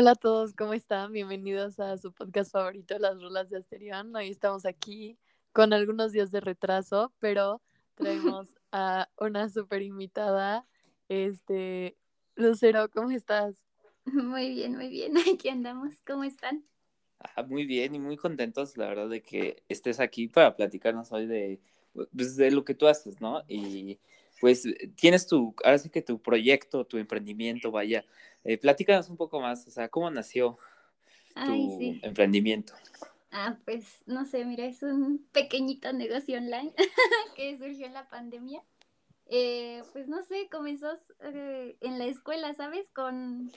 Hola a todos, ¿cómo están? Bienvenidos a su podcast favorito, Las Rolas de Asterión. Hoy estamos aquí con algunos días de retraso, pero traemos a una super invitada. Este, Lucero, ¿cómo estás? Muy bien, muy bien. Aquí andamos. ¿Cómo están? Ah, muy bien y muy contentos, la verdad, de que estés aquí para platicarnos hoy de, pues, de lo que tú haces, ¿no? Y pues tienes tu, ahora sí que tu proyecto, tu emprendimiento, vaya. Eh, platícanos un poco más, o sea, ¿cómo nació tu emprendimiento? Ah, pues no sé, mira, es un pequeñito negocio online que surgió en la pandemia. Eh, pues no sé, comenzó eh, en la escuela, ¿sabes? Con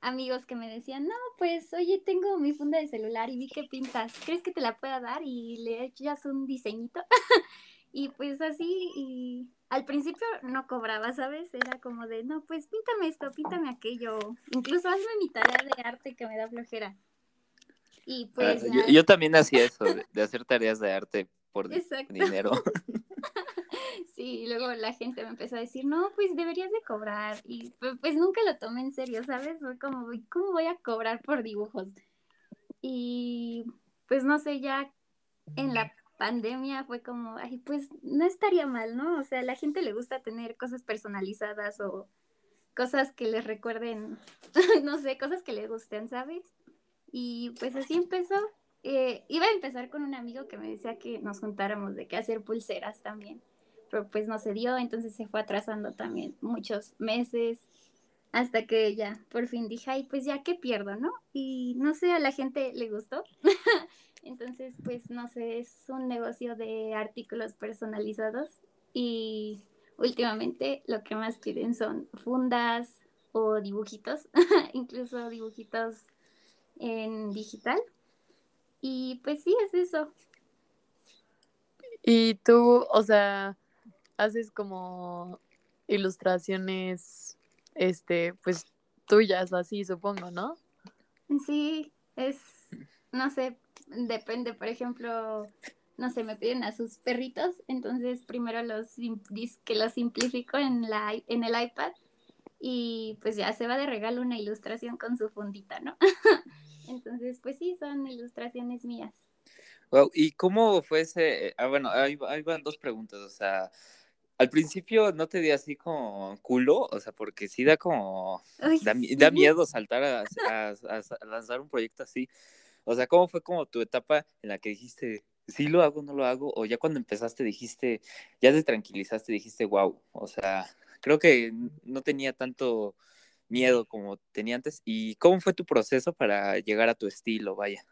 amigos que me decían, no, pues oye, tengo mi funda de celular y vi que pintas, ¿crees que te la pueda dar? Y le echas un diseñito. y pues así, y al principio no cobraba, ¿sabes? Era como de, no, pues píntame esto, píntame aquello, incluso hazme mi tarea de arte que me da flojera. Y ah, pues... yo, también hacía eso, de, hacer tareas de arte por dinero. Sí, y luego la gente me empezó a decir, no, pues deberías de cobrar. Y pues, nunca lo tomé en serio, ¿sabes? Fue como, ¿cómo voy a cobrar por dibujos? Y pues no sé, ya en la pandemia fue como, ay, pues no estaría mal, ¿no? O sea, a la gente le gusta tener cosas personalizadas o cosas que les recuerden, no sé, cosas que les gusten, ¿sabes? Y pues así empezó. Eh, iba a empezar con un amigo que me decía que nos juntáramos de que hacer pulseras también pero pues no se dio, entonces se fue atrasando también muchos meses hasta que ya por fin dije, ay, pues ya que pierdo, ¿no? Y no sé, a la gente le gustó. entonces, pues no sé, es un negocio de artículos personalizados y últimamente lo que más piden son fundas o dibujitos, incluso dibujitos en digital. Y pues sí, es eso. Y tú, o sea, haces como ilustraciones, este, pues tuyas o así, supongo, ¿no? Sí, es, no sé, depende, por ejemplo, no sé, me piden a sus perritos, entonces primero los que los simplifico en la en el iPad y pues ya se va de regalo una ilustración con su fundita, ¿no? entonces, pues sí, son ilustraciones mías. Wow, ¿y cómo fue ese? Ah, bueno, ahí, ahí van dos preguntas, o sea, al principio no te di así como culo, o sea, porque sí da como, da, miedo saltar a, lanzar un proyecto así. O sea, ¿cómo fue como tu etapa en la que dijiste, sí lo hago, no lo hago? O ya cuando empezaste dijiste, ya te tranquilizaste, dijiste, wow, o sea, creo que no tenía tanto miedo como tenía antes. ¿Y cómo fue tu proceso para llegar a tu estilo, vaya?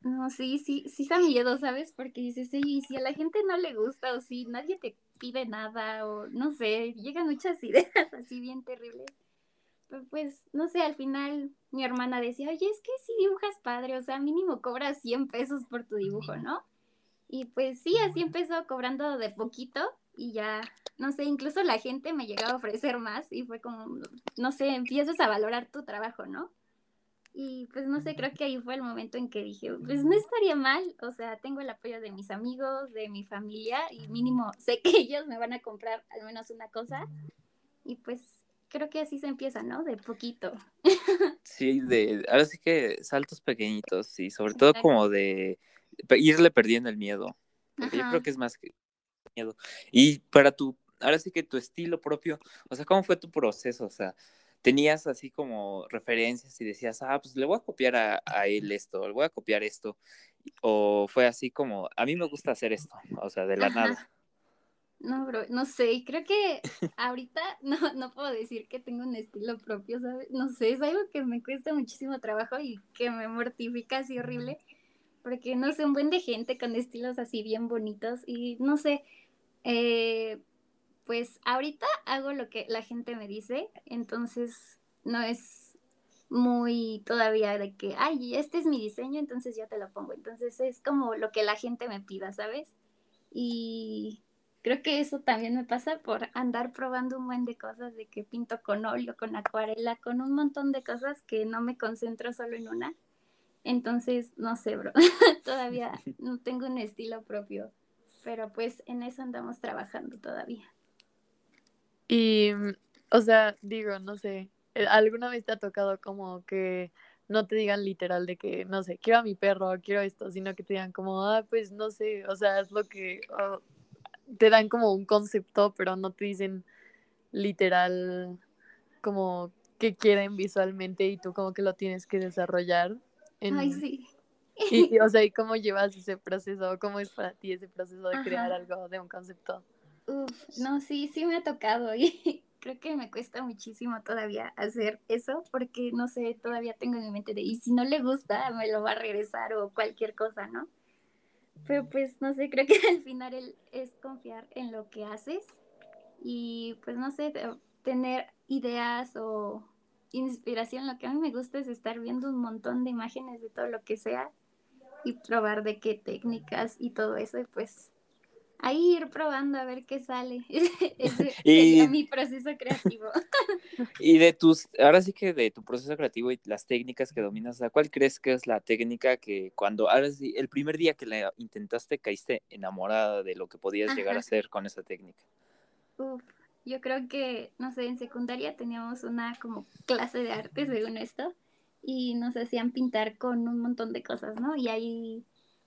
No, sí, sí, sí da miedo, ¿sabes? Porque dices, sí, si a la gente no le gusta o si nadie te pide nada o no sé, llegan muchas ideas así bien terribles. Pero pues, no sé, al final mi hermana decía, oye, es que si dibujas padre, o sea, mínimo cobras 100 pesos por tu dibujo, ¿no? Y pues sí, así empezó cobrando de poquito y ya, no sé, incluso la gente me llegaba a ofrecer más y fue como, no sé, empiezas a valorar tu trabajo, ¿no? Y pues no sé, creo que ahí fue el momento en que dije, pues no estaría mal, o sea, tengo el apoyo de mis amigos, de mi familia y mínimo sé que ellos me van a comprar al menos una cosa. Y pues creo que así se empieza, ¿no? De poquito. Sí, de, ahora sí que saltos pequeñitos y sobre todo como de irle perdiendo el miedo. Porque yo creo que es más que miedo. Y para tu, ahora sí que tu estilo propio, o sea, ¿cómo fue tu proceso? O sea, tenías así como referencias y decías, ah, pues le voy a copiar a, él esto, le voy a copiar esto, o fue así como, a mí me gusta hacer esto, o sea, de la nada. No, bro, no sé, creo que ahorita no, no puedo decir que tengo un estilo propio, ¿sabes? No sé, es algo que me cuesta muchísimo trabajo y que me mortifica así horrible, porque no sé, un buen de gente con estilos así bien bonitos y no sé, eh, pues ahorita hago lo que la gente me dice, entonces no es muy todavía de que, ay, este es mi diseño, entonces yo te lo pongo. Entonces es como lo que la gente me pida, ¿sabes? Y creo que eso también me pasa por andar probando un buen de cosas, de que pinto con óleo, con acuarela, con un montón de cosas que no me concentro solo en una. Entonces, no sé, bro, todavía no tengo un estilo propio, pero pues en eso andamos trabajando todavía. Y, o sea, digo, no sé, eh, ¿alguna vez te ha tocado como que no te digan literal de que, no sé, quiero a mi perro, quiero esto, sino que te digan como, ah, pues no sé, o sea, es lo que te dan como un concepto, pero no te dicen literal como que quieren visualmente y tú como que lo tienes que desarrollar. Ay, sí. Y, o sea, ¿y cómo llevas ese proceso? ¿Cómo es para ti ese proceso de crear algo de un concepto? Uf, no, sí, sí me ha tocado y creo que me cuesta muchísimo todavía hacer eso porque, no sé, todavía tengo en mi mente de, y si no le gusta, me lo va a regresar o cualquier cosa, ¿no? Pero pues, no sé, creo que al final es confiar en lo que haces y pues, no sé, tener ideas o inspiración. Lo que a mí me gusta es estar viendo un montón de imágenes de todo lo que sea y probar de qué técnicas y todo eso y pues ahí ir probando a ver qué sale. Ese sería mi proceso creativo. y de tus, ahora sí que de tu proceso creativo y las técnicas que dominas, ¿cuál crees que es la técnica que cuando, ahora sí, el primer día que la intentaste, caíste enamorada de lo que podías llegar a hacer con esa técnica? Uf, yo creo que, no sé, en secundaria teníamos una como clase de arte, según esto, y nos hacían pintar con un montón de cosas, ¿no? Y ahí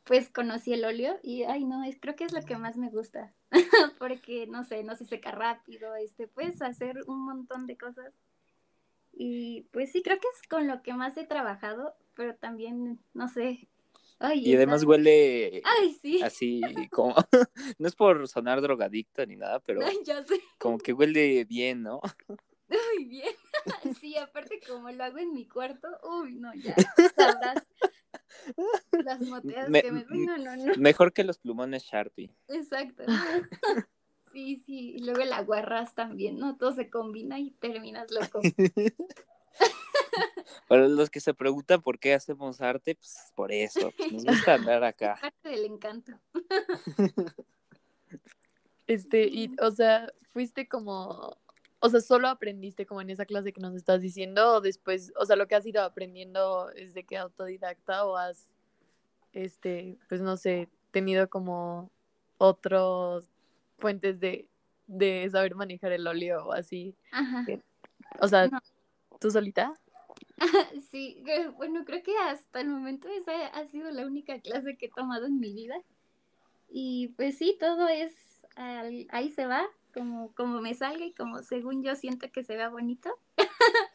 pues conocí el óleo y, ay, no, es, creo que es lo que más me gusta, porque, no sé, no se seca rápido, este, puedes hacer un montón de cosas. Y pues sí, creo que es con lo que más he trabajado, pero también, no sé. y además huele ay, sí. así como, no es por sonar drogadicta ni nada, pero como que huele bien, ¿no? Uy, bien. Sí, aparte como lo hago en mi cuarto, uy, no, ya sabrás las moteas que me... No, no, no. Mejor que los plumones Sharpie. Exacto. Sí, sí, y luego el aguarras también, ¿no? Todo se combina y terminas loco. Para los que se preguntan por qué hacemos arte, pues por eso, pues, nos gusta andar acá. parte del encanto. Este, y, o sea, fuiste como o sea, solo aprendiste como en esa clase que nos estás diciendo o después, o sea, lo que has ido aprendiendo es de que autodidacta o has, este, pues no sé, tenido como otros fuentes de, de saber manejar el óleo o así. Ajá. O sea, ¿tú solita? Sí, bueno, creo que hasta el momento esa ha sido la única clase que he tomado en mi vida. Y pues sí, todo es, ahí se va, como, como me salga y como según yo siento que se vea bonito.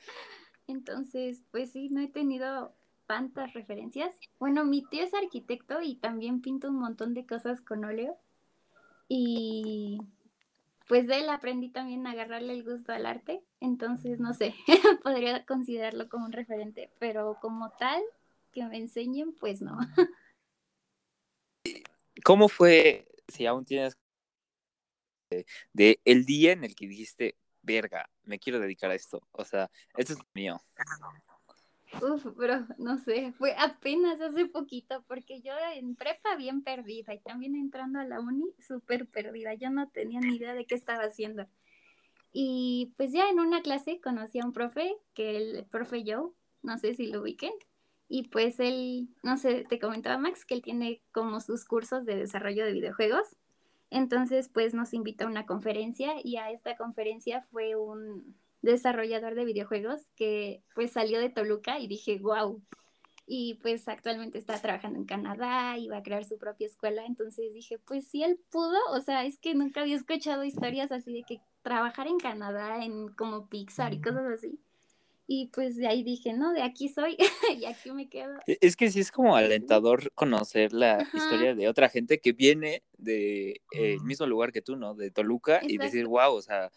Entonces, pues sí, no he tenido tantas referencias. Bueno, mi tío es arquitecto y también pinta un montón de cosas con óleo. Y pues de él aprendí también a agarrarle el gusto al arte. Entonces, no sé, podría considerarlo como un referente, pero como tal, que me enseñen, pues no. ¿Cómo fue, si aún tienes de, el día en el que dijiste, verga, me quiero dedicar a esto. O sea, esto es mío. Uf, pero no sé, fue apenas hace poquito, porque yo en prepa bien perdida y también entrando a la uni súper perdida. Yo no tenía ni idea de qué estaba haciendo. Y pues ya en una clase conocí a un profe, que el profe Joe, no sé si lo ubiquen, y pues él, no sé, te comentaba Max que él tiene como sus cursos de desarrollo de videojuegos entonces, pues nos invitó a una conferencia y a esta conferencia fue un desarrollador de videojuegos que pues salió de Toluca y dije, wow. Y pues actualmente está trabajando en Canadá y va a crear su propia escuela. Entonces dije, pues si él pudo, o sea, es que nunca había escuchado historias así de que trabajar en Canadá en como Pixar y cosas así. Y pues de ahí dije, no, de aquí soy y aquí me quedo. E, es que sí es como alentador conocer la historia de otra gente que viene del de, mismo lugar que tú, ¿no? De Toluca y decir, wow, o sea,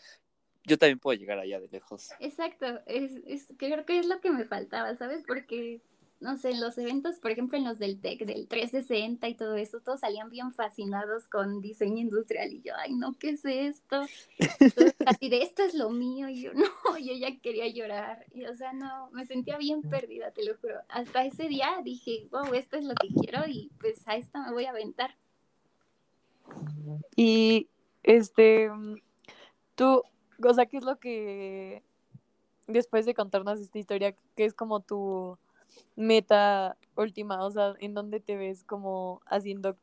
yo también puedo llegar allá de lejos. Exacto, es, es, creo que es lo que me faltaba, ¿sabes? Porque no sé, en los eventos, por ejemplo, en los del TEC, del 360 y todo eso, todos salían bien fascinados con diseño industrial y yo, ay, no, ¿qué es esto? así de esto es lo mío y yo, no, yo ya quería llorar y o sea, no, me sentía bien perdida, te lo juro. Hasta ese día dije, wow, esto es lo que quiero y pues a esto me voy a aventar. Y este, tú, o sea, ¿qué es lo que después de contarnos esta historia, qué es como tu meta última? O sea, ¿en dónde te ves como haciendo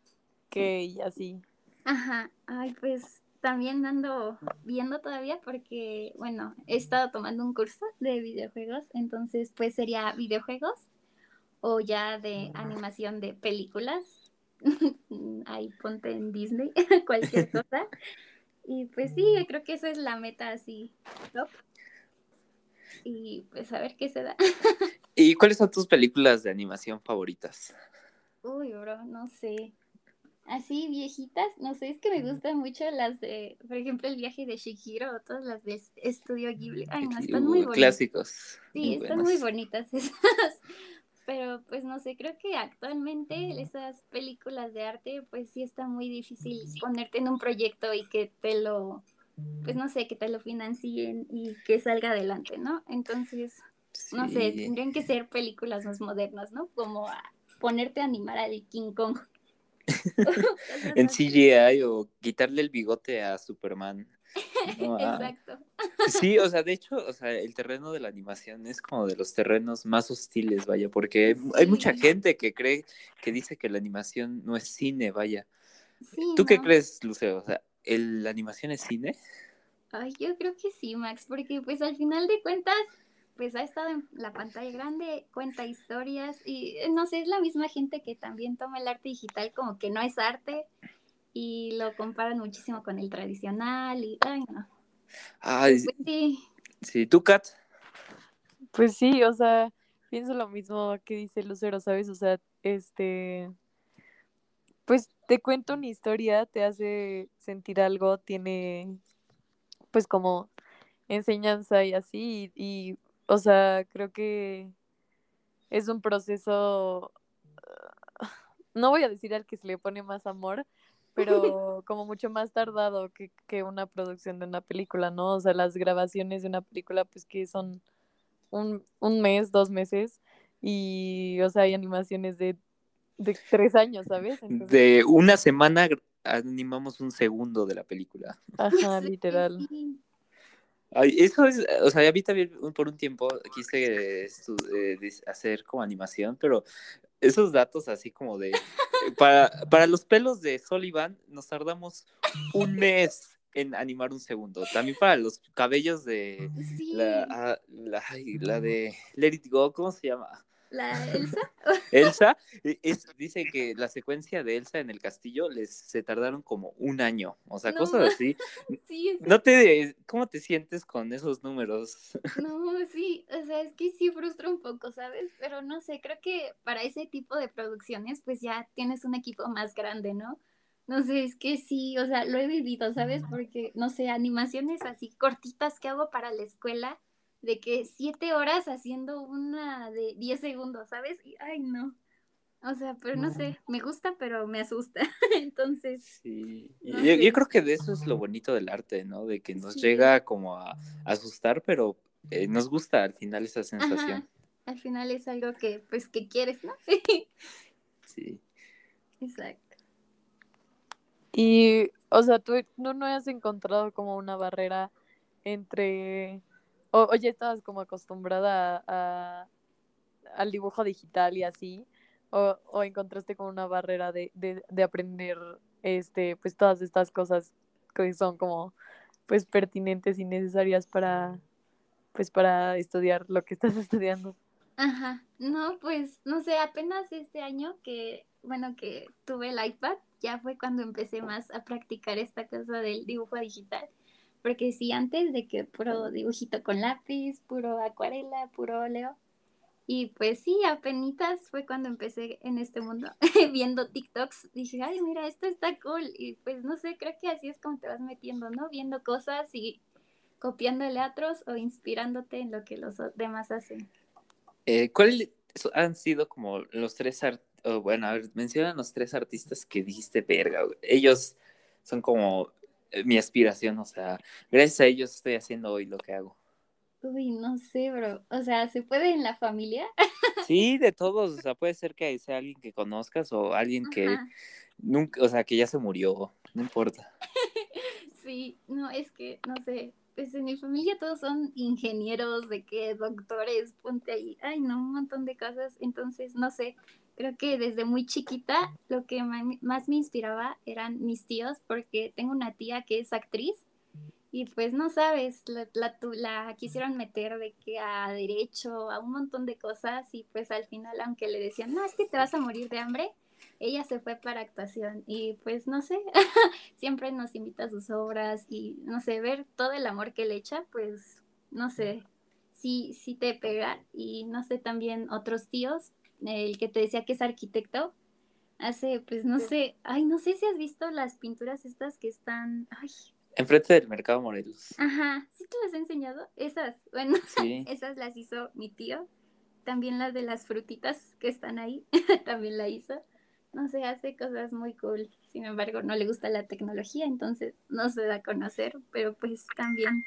qué y así? Ajá, ay, pues también ando viendo todavía porque, bueno, he estado tomando un curso de videojuegos, entonces pues sería videojuegos o ya de animación de películas. Ahí ponte en Disney, cualquier cosa. Y pues sí, creo que esa es la meta así, top. Y pues a ver qué se da. ¿Y cuáles son tus películas de animación favoritas? Uy, bro, no sé. Así viejitas, no sé, es que me gustan mucho las de, por ejemplo, el viaje de Shihiro o todas las de Estudio Ghibli. Ay, no, están muy bonitas. Clásicos. Sí, están muy bonitas esas. Pero pues no sé, creo que actualmente esas películas de arte, pues sí está muy difícil ponerte en un proyecto y que te lo, pues no sé, que te lo financien y que salga adelante, ¿no? Entonces, no sé, tendrían que ser películas más modernas, ¿no? Como ponerte a animar al King Kong. en CGI o quitarle el bigote a Superman. Ah. Exacto. Sí, o sea, de hecho, o sea, el terreno de la animación es como de los terrenos más hostiles, vaya, porque hay mucha gente que cree, que dice que la animación no es cine, vaya. ¿Tú qué crees, Luceo? O sea, ¿el, ¿la animación es cine? Ay, yo creo que sí, Max, porque pues al final de cuentas, pues ha estado en la pantalla grande, cuenta historias y eh, no sé, es la misma gente que también toma el arte digital como que no es arte y lo comparan muchísimo con el tradicional y, ay, no. Ay, pues sí. Sí, ¿tú, Kat? Pues sí, o sea, pienso lo mismo que dice Lucero, ¿sabes? O sea, este, pues te cuento una historia, te hace sentir algo, tiene, pues como enseñanza y así, y, o sea, creo que es un proceso, no voy a decir al que se le pone más amor, pero como mucho más tardado que, que, una producción de una película, ¿no? O sea, las grabaciones de una película, pues que son un, un mes, dos meses, y, o sea, hay animaciones de, de tres años, ¿sabes? De una semana animamos un segundo de la película. Ajá, literal. Ay, eso es, o sea, a mí también por un tiempo quise eh, hacer como animación, pero esos datos así como de para, para los pelos de Sullivan nos tardamos un mes en animar un segundo. También para los cabellos de la, ah, la, la, de Let It Go, ¿cómo se llama? ¿La Elsa? Elsa, e, es, dice que la secuencia de Elsa en el castillo les se tardaron como un año, o sea, cosas así. Sí, no te, ¿Cómo te sientes con esos números? No, sí, o sea, es que sí frustra un poco, ¿sabes? Pero no sé, creo que para ese tipo de producciones, pues ya tienes un equipo más grande, ¿no? No sé, es que sí, o sea, lo he vivido, ¿sabes? Porque, no sé, animaciones así cortitas que hago para la escuela de que siete horas haciendo una de diez segundos, ¿sabes? Y, ay, no. O sea, pero no sé, me gusta, pero me asusta. Entonces. Sí. yo, creo que de eso es lo bonito del arte, ¿no? De que nos llega como a, asustar, pero eh, nos gusta al final esa sensación. Al final es algo que, pues, que quieres, ¿no? sí. Exacto. Y, o sea, tú no, no has encontrado como una barrera entre o, ya estabas como acostumbrada a, al dibujo digital y así, o, o encontraste como una barrera de, de, de, aprender este, pues todas estas cosas que son como pues pertinentes y necesarias para pues para estudiar lo que estás estudiando. Ajá, no, pues no sé, apenas este año que, bueno, que tuve el iPad, ya fue cuando empecé más a practicar esta cosa del dibujo digital porque sí, antes de que puro dibujito con lápiz, puro acuarela, puro óleo. Y pues sí, apenas fue cuando empecé en este mundo viendo TikToks. Dije, ay, mira, esto está cool. Y pues no sé, creo que así es como te vas metiendo, ¿no? Viendo cosas y copiándole a otros o inspirándote en lo que los demás hacen. Eh, ¿Cuáles han sido como los tres artistas? bueno, a ver, mencionan los tres artistas que dijiste, verga, ellos son como mi aspiración, o sea, gracias a ellos estoy haciendo hoy lo que hago. Uy, no sé, bro. O sea, ¿se puede en la familia? Sí, de todos. O sea, puede ser que sea alguien que conozcas o alguien que nunca, o sea, que ya se murió. No importa. Sí, no, es que, no sé. Pues en mi familia todos son ingenieros, de qué, doctores, ponte ahí. Ay, no, un montón de cosas. Entonces, no sé creo que desde muy chiquita lo que más me inspiraba eran mis tíos, porque tengo una tía que es actriz y pues no sabes, la, la, la, quisieron meter de que a derecho, a un montón de cosas y pues al final, aunque le decían, no, es que te vas a morir de hambre, ella se fue para actuación y pues no sé, siempre nos invita a sus obras y no sé, ver todo el amor que le echa, pues no sé, sí, sí te pega y no sé, también otros tíos, el que te decía que es arquitecto, hace, pues no sé, ay, no sé si has visto las pinturas estas que están, ay, Enfrente del Mercado Morelos. Ajá, ¿sí te las he enseñado? Esas, bueno, esas las hizo mi tío. También las de las frutitas que están ahí, también la hizo. No sé, hace cosas muy cool. Sin embargo, no le gusta la tecnología, entonces no se da a conocer, pero pues también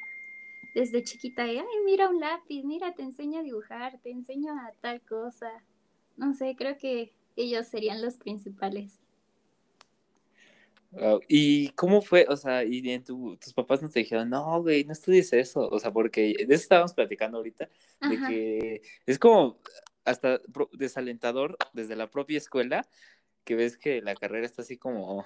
desde chiquita, ay, mira un lápiz, mira, te enseño a dibujar, te enseño a tal cosa. No sé, creo que ellos serían los principales. ¿Y cómo fue? O sea, y bien, tus papás nos dijeron, no, güey, no estudies eso. O sea, porque de eso estábamos platicando ahorita, de que es como hasta desalentador desde la propia escuela, que ves que la carrera está así como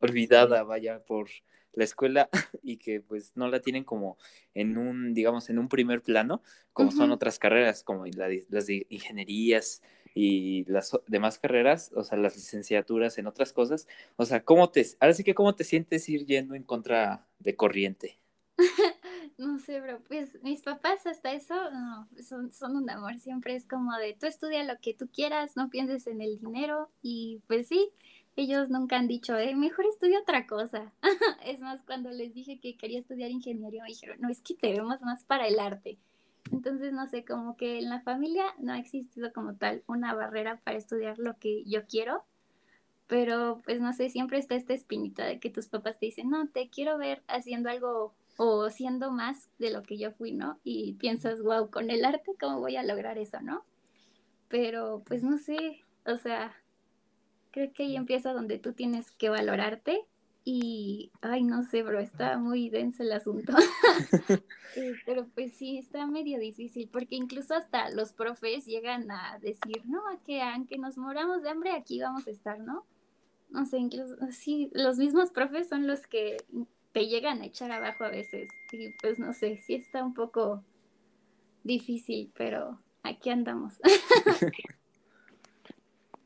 olvidada, vaya, por la escuela y que pues no la tienen como en un, digamos, en un primer plano, como son otras carreras, como las de ingenierías y las demás carreras, o sea, las licenciaturas en otras cosas. O sea, ¿cómo te, ahora sí que cómo te sientes ir yendo en contra de corriente? no sé, bro, pues mis papás hasta eso no, son, son un amor, siempre es como de tú estudia lo que tú quieras, no pienses en el dinero y pues sí, ellos nunca han dicho, eh, mejor estudia otra cosa. es más, cuando les dije que quería estudiar ingeniería, me dijeron, no, es que te vemos más para el arte. Entonces, no sé, como que en la familia no ha existido como tal una barrera para estudiar lo que yo quiero, pero pues no sé, siempre está esta espinita de que tus papás te dicen, no, te quiero ver haciendo algo o siendo más de lo que yo fui, ¿no? Y piensas, wow, con el arte, ¿cómo voy a lograr eso, no? Pero pues no sé, o sea, creo que ahí empieza donde tú tienes que valorarte y, ay, no sé, bro, está muy denso el asunto. Eh, pero pues sí, está medio difícil, porque incluso hasta los profes llegan a decir, no, que aunque nos moramos de hambre, aquí vamos a estar, ¿no? No sé, incluso, sí, los mismos profes son los que te llegan a echar abajo a veces. Y pues no sé, sí está un poco difícil, pero aquí andamos.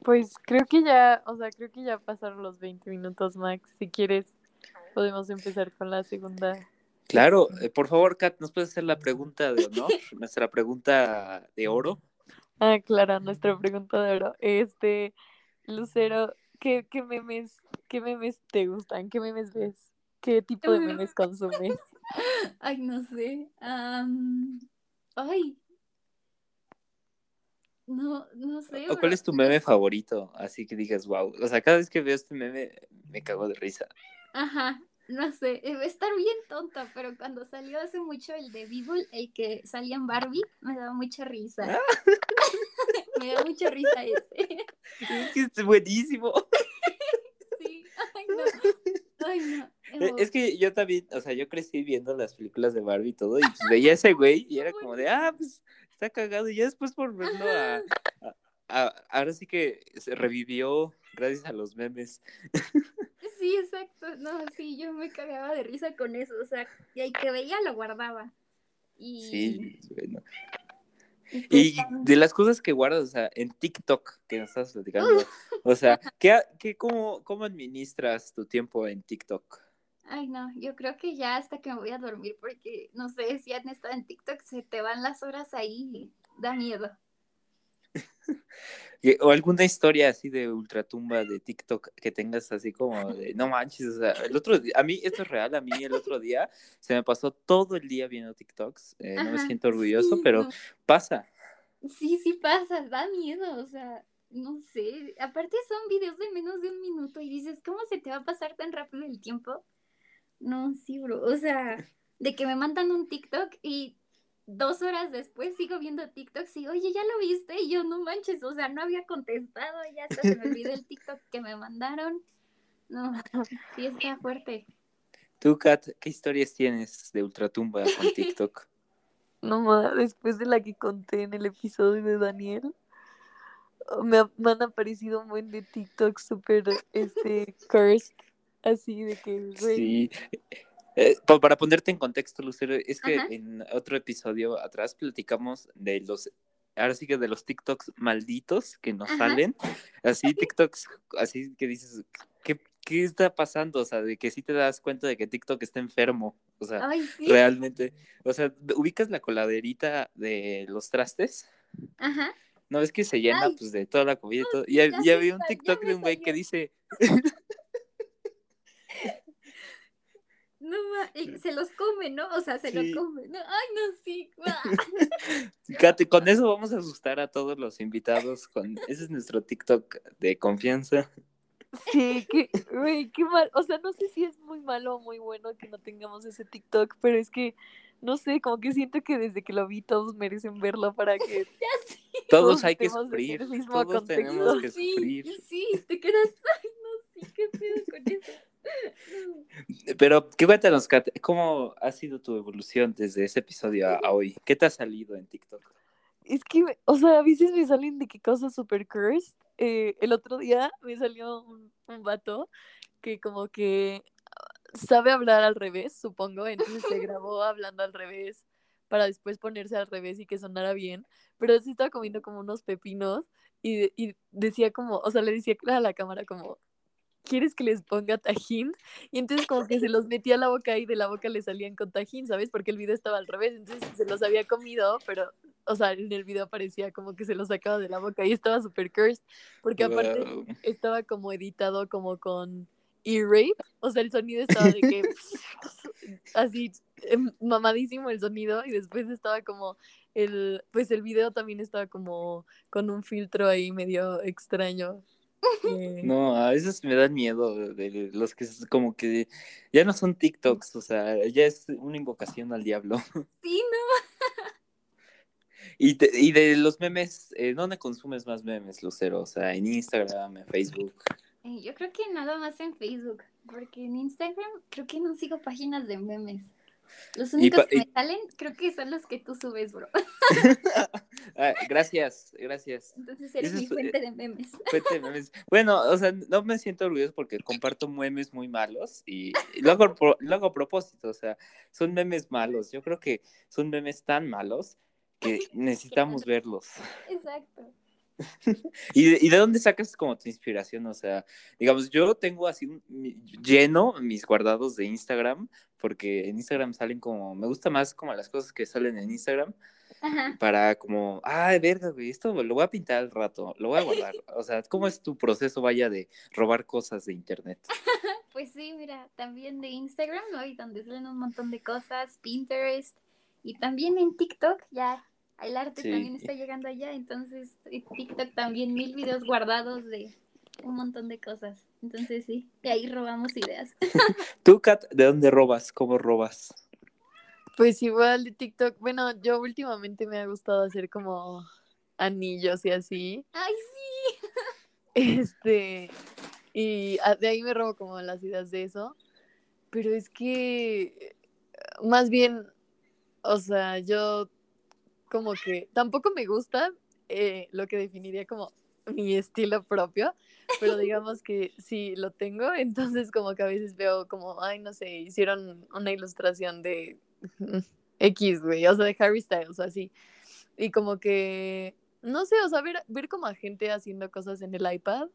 Pues creo que ya, o sea, creo que ya pasaron los 20 minutos, Max. Si quieres, podemos empezar con la segunda. Claro, eh, por favor, Kat, ¿nos puedes hacer la pregunta de honor? nuestra pregunta de oro. Ah, claro, nuestra pregunta de oro. Este, Lucero, ¿qué, qué memes, qué memes te gustan? ¿Qué memes ves? ¿Qué tipo de memes consumes? Ay, no sé. ay, no, no sé. ¿O cuál es tu meme favorito? Así que digas, wow. O sea, cada vez que veo este meme me cago de risa. Ajá, no sé. Va a estar bien tonta, pero cuando salió hace mucho el de Beeble, el que salía en Barbie, me daba mucha risa. Ah. me da mucha risa ese. Es que es buenísimo. sí, ay no. Ay no. E, es que yo también, o sea, yo crecí viendo las películas de Barbie y todo, y pues veía ese güey y era como de, ah, pues está cagado. Y ya después por verlo a, ahora sí que se revivió gracias a los memes. Sí, exacto. No, sí, yo me cagaba de risa con eso. O sea, y ahí que veía lo guardaba. Y... Sí, bueno. Y de las cosas que guardas, o sea, en TikTok, que nos estás platicando, o sea, ¿qué, qué, cómo, ¿cómo administras tu tiempo en TikTok? Ay, no, yo creo que ya hasta que me voy a dormir, porque no sé si han estado en TikTok, se te van las horas ahí, da miedo. o alguna historia así de ultratumba de TikTok que tengas así como de no manches, o sea, el otro día, a mí esto es real, a mí el otro día se me pasó todo el día viendo TikToks, eh, no me siento orgulloso, pero pasa. Sí, sí pasa, da miedo, o sea, no sé, aparte son videos de menos de un minuto y dices, ¿cómo se te va a pasar tan rápido el tiempo? No, sí, bro. O sea, de que me mandan un TikTok y dos horas después sigo viendo TikToks y, oye, ¿ya lo viste? Y yo, no manches, o sea, no había contestado, ya hasta se me olvidó el TikTok que me mandaron. No, sí está fuerte. Tú, Kat, ¿qué historias tienes de Ultratumba con TikTok? No, después de la que conté en el episodio de Daniel, me, me han aparecido un buen de TikTok súper, este, cursed Así de que, Sí. Eh, para ponerte en contexto, Lucero, es que en otro episodio atrás platicamos de los, ahora sí que de los TikToks malditos que nos salen, así TikToks, así que dices, ¿qué, ¿qué está pasando? O sea, de que sí te das cuenta de que TikTok está enfermo, o sea, realmente, o sea, ubicas la coladerita de los trastes. Ajá. ¿No ves que se llena pues de toda la comida y todo? Y ya, vi un TikTok de un güey que dice, No, se los come, ¿no? O sea, se los come. ¿no? Ay, no, sí. con eso vamos a asustar a todos los invitados. Con... Ese es nuestro TikTok de confianza. Sí, qué, güey, qué mal. O sea, no sé si es muy malo o muy bueno que no tengamos ese TikTok, pero es que, no sé, como que siento que desde que lo vi todos merecen verlo para que... Todos hay que sufrir. Todos tenemos que sufrir. Sí, te quedas... Ay, no, sí, qué pedo con eso. Pero, ¿qué cuéntanos, Kat? ¿Cómo ha sido tu evolución desde ese episodio a, hoy? ¿Qué te ha salido en TikTok? Es que, o sea, a veces me salen de qué cosas super cursed. Eh, el otro día me salió un, un vato que como que sabe hablar al revés, supongo, entonces se grabó hablando al revés para después ponerse al revés y que sonara bien, pero sí estaba comiendo como unos pepinos y, y decía como, o sea, le decía a la cámara como, ¿quieres que les ponga tajín? Y entonces como que se los metía a la boca y de la boca le salían con tajín, ¿sabes? Porque el video estaba al revés, entonces se los había comido, pero, o sea, en el video parecía como que se los sacaba de la boca y estaba súper cursed, porque aparte estaba como editado como con e-rape, o sea, el sonido estaba de que, así, em, mamadísimo el sonido y después estaba como el, pues el video también estaba como con un filtro ahí medio extraño. No, a veces me dan miedo de los que es como que ya no son TikToks, o sea, ya es una invocación al diablo. Sí, no. Y, y de los memes, eh, ¿dónde consumes más memes, Lucero? O sea, en Instagram, en Facebook. Eh, yo creo que nada más en Facebook, porque en Instagram creo que no sigo páginas de memes. Los únicos que me salen creo que son los que tú subes, bro. Ah, gracias, gracias. Entonces eres mi fuente de memes. Fuente de memes. Bueno, o sea, no me siento orgulloso porque comparto memes muy malos y, lo, hago, lo hago a propósito, o sea, son memes malos. Yo creo que son memes tan malos que necesitamos verlos. Exacto. ¿Y, de, ¿Y de dónde sacas como tu inspiración? O sea, digamos, yo tengo así lleno mis guardados de Instagram, porque en Instagram salen como, me gusta más como las cosas que salen en Instagram, para como, ay, verga, güey, esto lo voy a pintar al rato, lo voy a guardar. O sea, ¿cómo es tu proceso, vaya, de robar cosas de internet? pues sí, mira, también de Instagram, ¿no? Y donde salen un montón de cosas, Pinterest, y también en TikTok, ya el arte también está llegando allá, entonces TikTok también mil videos guardados de un montón de cosas. Entonces sí, de ahí robamos ideas. ¿Tú, Kat, de dónde robas? ¿Cómo robas? Pues igual de TikTok. Bueno, yo últimamente me ha gustado hacer como anillos y así. ¡Ay, sí! Este, y de ahí me robo como las ideas de eso. Pero es que, más bien, o sea, yo como que tampoco me gusta eh, lo que definiría como mi estilo propio, pero digamos que sí lo tengo, entonces como que a veces veo como, ay, no sé, hicieron una ilustración de X, güey, o sea, de Harry Styles o así. Y como que, no sé, o sea, ver, ver como a gente haciendo cosas en el iPad,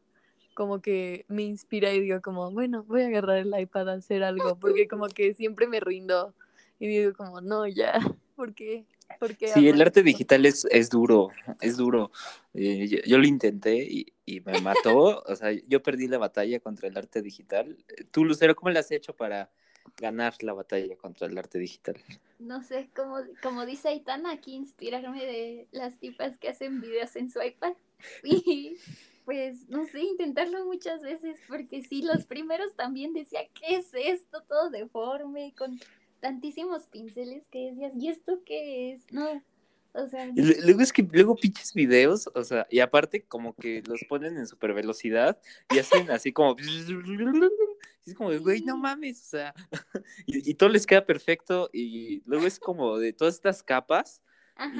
como que me inspira y digo como, bueno, voy a agarrar el iPad a hacer algo, porque como que siempre me rindo y digo como, no, ya, porque porque sí, el arte digital es, es duro, es duro. Eh, yo, lo intenté y, y, me mató. o sea, yo perdí la batalla contra el arte digital. Tú, Lucero, ¿cómo le has hecho para ganar la batalla contra el arte digital? No sé, como, como dice Aitana, aquí inspirarme de las tipas que hacen videos en su iPad. Y pues, no sé, intentarlo muchas veces, porque sí, los primeros también decía, ¿qué es esto? Todo deforme, con tantísimos pinceles que decías, ¿y esto qué es? No, o sea... Luego es que luego pinches videos, o sea, y aparte como que los ponen en super velocidad y hacen así como... Y es como, güey, no mames, o sea, y, todo les queda perfecto y luego es como de todas estas capas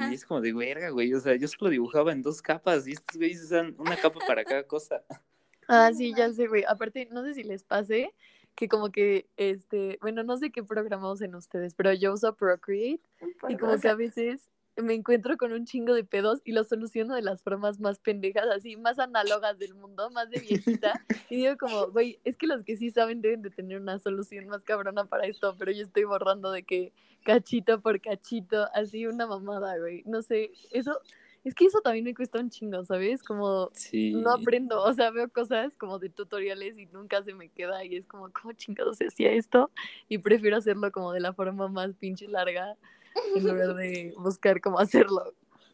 y es como de verga, güey, o sea, yo solo dibujaba en dos capas y estos güeyes usan una capa para cada cosa. Ah, sí, ya sé, güey. Aparte, no sé si les pase que como que, este, bueno, no sé qué programa usen ustedes, pero yo uso Procreate y como que a veces me encuentro con un chingo de pedos y lo soluciono de las formas más pendejas, así, más análogas del mundo, más de viejita. Y digo como, güey, es que los que sí saben deben de tener una solución más cabrona para esto, pero yo estoy borrando de que cachito por cachito, así una mamada, güey. No sé, eso, es que eso también me cuesta un chingo, ¿sabes? Como no aprendo, o sea, veo cosas como de tutoriales y nunca se me queda y es como, ¿cómo chingados se hacía esto? Y prefiero hacerlo como de la forma más pinche larga en lugar de buscar cómo hacerlo.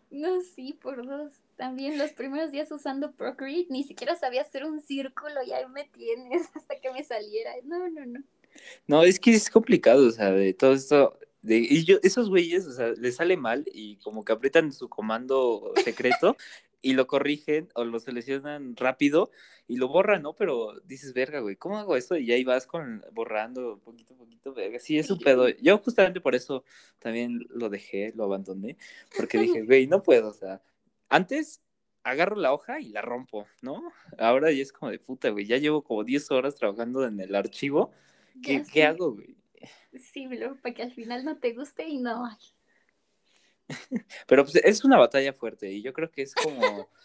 No, sí, por dos. También los primeros días usando Procreate ni siquiera sabía hacer un círculo y ahí me tienes hasta que me saliera. No, no, no. No, es que es complicado, o sea, de todo esto, de, y yo, esos güeyes, o sea, les sale mal y como que aprietan su comando secreto y lo corrigen o lo seleccionan rápido y lo borran, ¿no? Pero dices, verga, güey, ¿cómo hago eso? Y ahí vas con borrando poquito a poquito, verga. Sí, es un pedo. Yo justamente por eso también lo dejé, lo abandoné, porque dije, güey, no puedo, o sea, antes agarro la hoja y la rompo, ¿no? Ahora ya es como de puta, güey, ya llevo como 10 horas trabajando en el archivo. ¿Qué, ¿qué hago, güey? Sí, para que al final no te guste y no. Pero pues, es una batalla fuerte y yo creo que es como...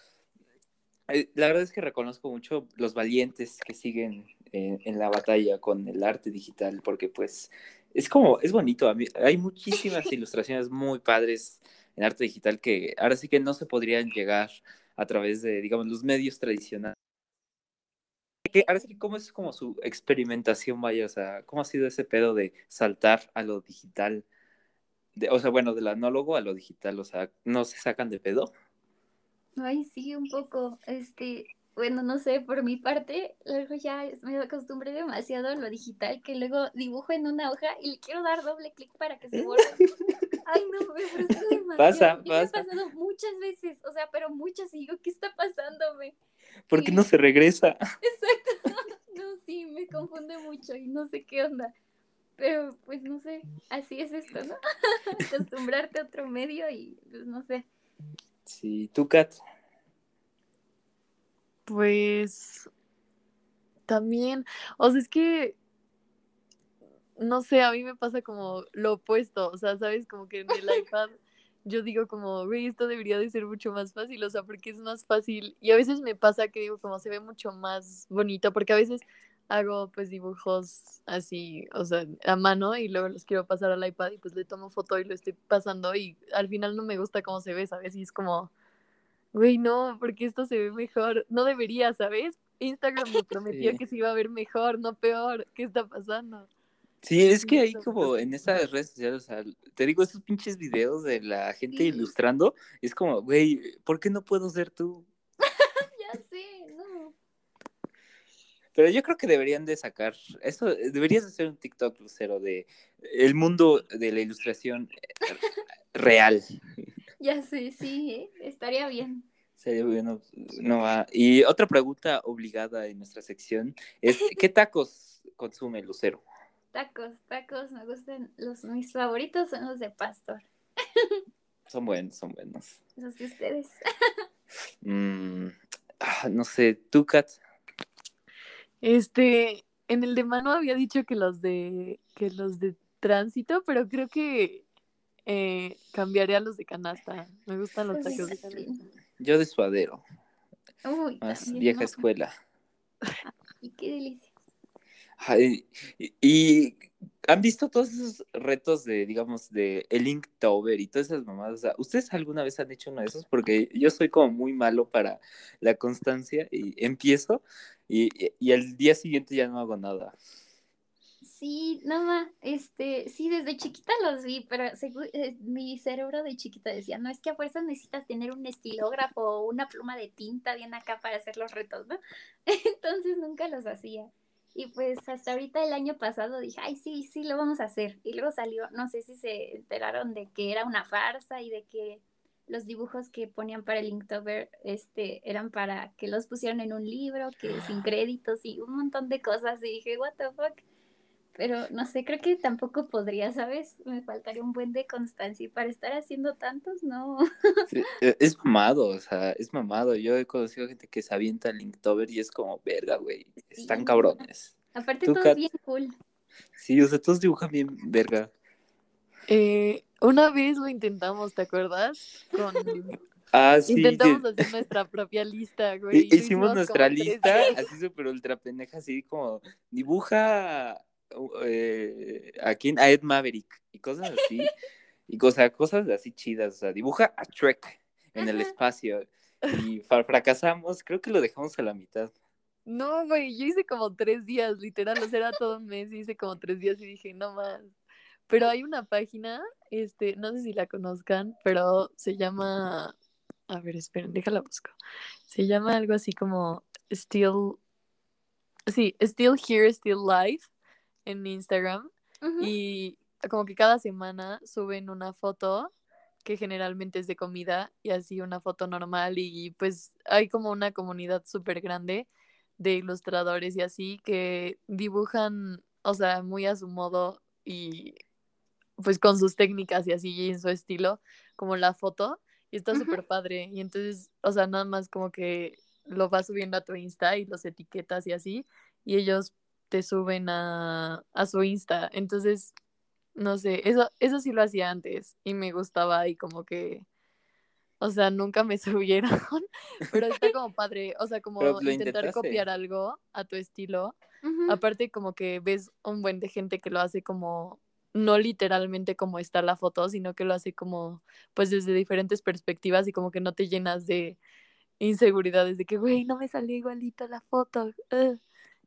Eh, la verdad es que reconozco mucho los valientes que siguen en la batalla con el arte digital, porque pues es como, es bonito. A mí, hay muchísimas ilustraciones muy padres en arte digital que ahora sí que no se podrían llegar a través de, digamos, los medios tradicionales. Ahora sí, ¿cómo es como su experimentación, vaya? O sea, ¿cómo ha sido ese pedo de saltar a lo digital? o sea, bueno, del anólogo a lo digital, o sea, ¿no se sacan de pedo? Ay, sí, un poco. Este, bueno, no sé, por mi parte, luego ya me acostumbré demasiado a lo digital que luego dibujo en una hoja y le quiero dar doble clic para que se borre. Ay, no, me frustra demasiado. Pasa, pasa. Me ha pasado muchas veces, o sea, pero muchas, y digo, ¿qué está pasándome? ¿Por qué no se regresa? Exacto. No, sí, me confunde mucho y no sé qué onda. Pero pues no sé, así es esto, ¿no? Acostumbrarte a otro medio y pues no sé. Sí, ¿tú, Kat? Pues también, o sea, es que, no sé, a mí me pasa como lo opuesto, o sea, ¿sabes? Como que en el iPad yo digo como, güey, esto debería de ser mucho más fácil, o sea, porque es más fácil, y a veces me pasa que digo como se ve mucho más bonito, porque a veces hago pues dibujos así, o sea, a mano y luego los quiero pasar al iPad y pues le tomo foto y lo estoy pasando y al final no me gusta cómo se ve, ¿sabes? Y es como, güey, no, porque esto se ve mejor, no debería, ¿sabes? Instagram me prometió que se iba a ver mejor, no peor, ¿qué está pasando? Sí, es que ahí como en esas redes sociales, o sea, te digo, esos pinches videos de la gente ilustrando, es como, güey, ¿por qué no puedo ser tú? ya sé, no. Pero yo creo que deberían de sacar, eso, deberías hacer un TikTok, Lucero, de el mundo de la ilustración eh, real. Ya sé, sí, ¿eh? estaría bien. Sería bueno, no va. Y otra pregunta obligada en nuestra sección es, ¿qué tacos consume Lucero? Tacos, tacos, me gustan, los, mis favoritos son los de pastor. Son buenos, son buenos. Los de ustedes. Mm, ah, no sé, ¿tú, Kat? Este, en el de mano había dicho que los de que los de tránsito, pero creo que eh, cambiaré a los de canasta. Me gustan los tacos de canasta. Yo de suadero. Más vieja escuela. Y qué delicia. Y, han visto todos esos retos de, digamos, de el Inktober y todas esas mamadas. ¿Ustedes alguna vez han hecho uno de esos? Porque yo soy como muy malo para la constancia y empiezo y, y al día siguiente ya no hago nada. Sí, nada este, sí, desde chiquita los vi, pero eh, mi cerebro de chiquita decía, no, es que a fuerzas necesitas tener un estilógrafo o una pluma de tinta bien acá para hacer los retos, ¿no? Entonces nunca los hacía. Y pues hasta ahorita el año pasado dije, ay, sí, sí, lo vamos a hacer. Y luego salió, no sé si se enteraron de que era una farsa y de que los dibujos que ponían para el Inktober este, eran para que los pusieran en un libro, que sin créditos y un montón de cosas. Y dije, what the fuck. Pero no sé, creo que tampoco podría, ¿sabes? Me faltaría un buen de constancia y para estar haciendo tantos, no. E, es mamado, o sea, es mamado. Yo he conocido gente que se avienta el Inktober y es como, verga, güey, están cabrones. Aparte todo es bien cool. Sí, o sea, todos dibujan bien verga. Eh, una vez lo intentamos, ¿te acuerdas? Con... Ah, sí. Intentamos hacer nuestra propia lista, güey. Hicimos nuestra lista, así súper ultra pendeja, así como dibuja eh, aquí a Ed Maverick y cosas así. y cosas, cosas así chidas. O sea, dibuja a Trek en el espacio. Y fracasamos, creo que lo dejamos a la mitad. No, güey, yo hice como tres días, literal, o sea, era todo un mes, hice como tres días y dije, no más. Pero hay una página, este, no sé si la conozcan, pero se llama, a ver, esperen, déjala busco. Se llama algo así como Still, sí, Still Here, Still Life en Instagram. Y como que cada semana suben una foto que generalmente es de comida y así una foto normal y pues hay como una comunidad súper grande de ilustradores y así que dibujan, o sea, muy a su modo y pues con sus técnicas y así y en su estilo, como la foto y está súper padre y entonces, o sea, nada más como que lo vas subiendo a tu Insta y los etiquetas y así y ellos te suben a, a su Insta, entonces no sé, eso, eso sí lo hacía antes y me gustaba y como que, o sea, nunca me subieron, pero está como padre, o sea, como intentar copiar algo a tu estilo. Aparte como que ves un buen de gente que lo hace como, no literalmente como está la foto, sino que lo hace como, pues desde diferentes perspectivas y como que no te llenas de inseguridades de que, güey, no me salió igualita la foto.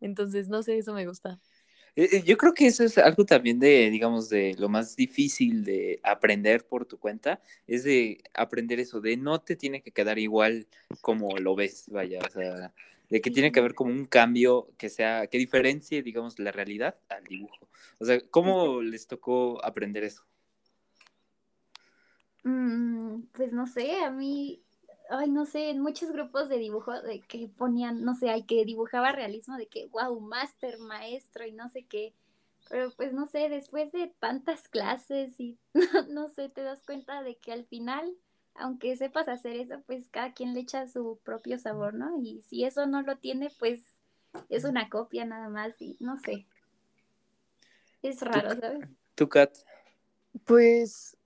Entonces, no sé, eso me gusta. Eh, eh, yo creo que eso es algo también de, digamos, de lo más difícil de aprender por tu cuenta, es de aprender eso, de no te tiene que quedar igual como lo ves, vaya, o sea, de que tiene que haber como un cambio que sea, que diferencie, digamos, la realidad al dibujo. O sea, ¿cómo les tocó aprender eso? Mm, pues no sé, a mí ay, no sé, en muchos grupos de dibujo de que ponían, no sé, hay que dibujaba realismo de que, wow, máster, maestro y no sé qué. Pero pues no sé, después de tantas clases y no, sé, te das cuenta de que al final, aunque sepas hacer eso, pues cada quien le echa su propio sabor, ¿no? Y si eso no lo tiene, pues es una copia nada más y no sé. Es raro, ¿sabes? ¿Tu cat? Pues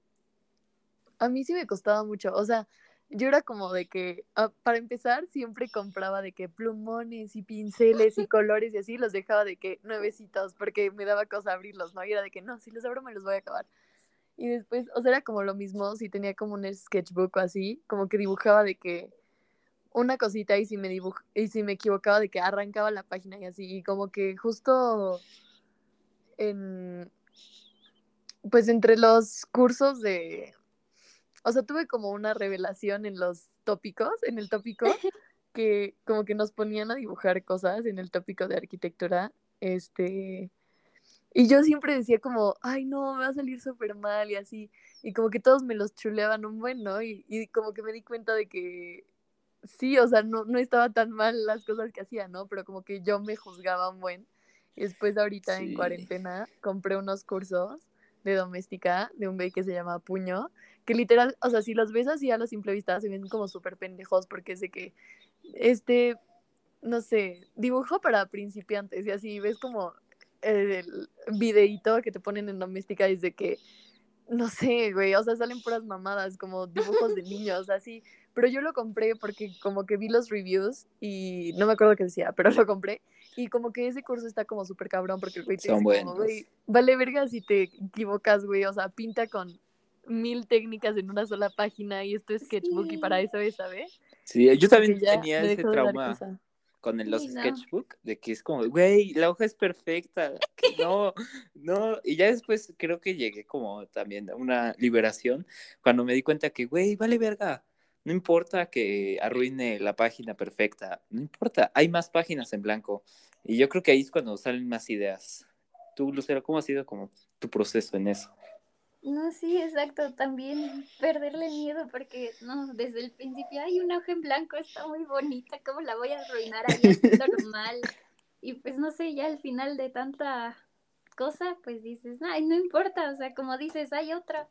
a mí sí me costaba mucho, o sea, yo era como de que, ah, para empezar, siempre compraba de que plumones y pinceles y colores y así, los dejaba de que nuevecitos, porque me daba cosa abrirlos, ¿no? Y era de que, no, si los abro me los voy a acabar. Y después, o sea, era como lo mismo, si tenía como un sketchbook o así, como que dibujaba de que una cosita y si me dibuj y si me equivocaba de que arrancaba la página y así, y como que justo en, pues entre los cursos de, o sea, tuve como una revelación en los tópicos, en el tópico, que como que nos ponían a dibujar cosas en el tópico de arquitectura, este, y yo siempre decía como, ay no, me va a salir súper mal y así, y como que todos me los chuleaban un buen, ¿no? Y, y como que me di cuenta de que sí, o sea, no, no estaba tan mal las cosas que hacía, ¿no? Pero como que yo me juzgaba un buen. Y después ahorita en cuarentena compré unos cursos de doméstica de un güey que se llama Puño, que literal, o sea, si los ves así a la simple vista se ven como súper pendejos porque es de que, este, no sé, dibujo para principiantes y así ves como el videíto que te ponen en doméstica es de que, no sé, güey, o sea, salen puras mamadas, como dibujos de niños, así, pero yo lo compré porque como que vi los reviews y no me acuerdo qué decía, pero lo compré y como que ese curso está como súper cabrón porque el güey te dice como, güey, vale verga si te equivocas, güey, o sea, pinta con mil técnicas en una sola página y esto es sketchbook y para eso es, ¿sabes? Sí, yo también tenía ese trauma con el, los sketchbook, de que es como, güey, la hoja es perfecta, no, no, y ya después creo que llegué como también a una liberación cuando me di cuenta que, güey, vale verga, no importa que arruine la página perfecta, no importa, hay más páginas en blanco. Y yo creo que ahí es cuando salen más ideas. Tú, Lucero, ¿cómo ha sido como tu proceso en eso? No, sí, exacto, también perderle miedo porque, no, desde el principio, hay una hoja en blanco, está muy bonita, ¿cómo la voy a arruinar ahí normal? Y pues no sé, ya al final de tanta cosa, pues dices, ay, no importa, o sea, como dices, hay otra.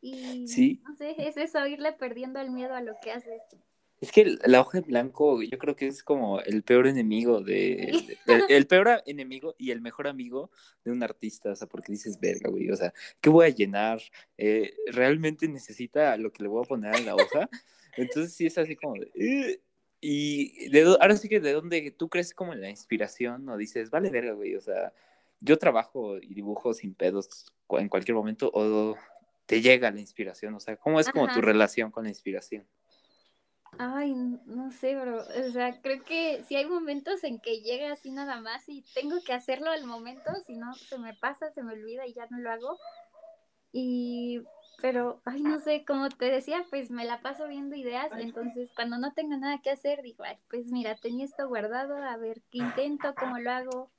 Y sí. no sé, es eso, irle perdiendo el miedo a lo que haces. Es que la hoja en blanco yo creo que es como el peor enemigo de, el peor enemigo y el mejor amigo de un artista, o sea, porque dices, verga, güey, o sea, ¿qué voy a llenar? Eh, ¿Realmente necesita lo que le voy a poner en la hoja? Entonces sí es así como de... y de, ahora sí que de dónde tú crees como en la inspiración o dices, vale, verga, güey, o sea, yo trabajo y dibujo sin pedos en cualquier momento o te llega la inspiración, o sea, ¿cómo es como tu relación con la inspiración? Ay, no sé, bro. O sea, creo que si hay momentos en que llega así nada más y tengo que hacerlo al momento, si no se me pasa, se me olvida y ya no lo hago. Y, pero, ay, no sé, como te decía, pues me la paso viendo ideas, entonces cuando no tengo nada que hacer, digo, ay, pues mira, tenía esto guardado, a ver qué intento, cómo lo hago.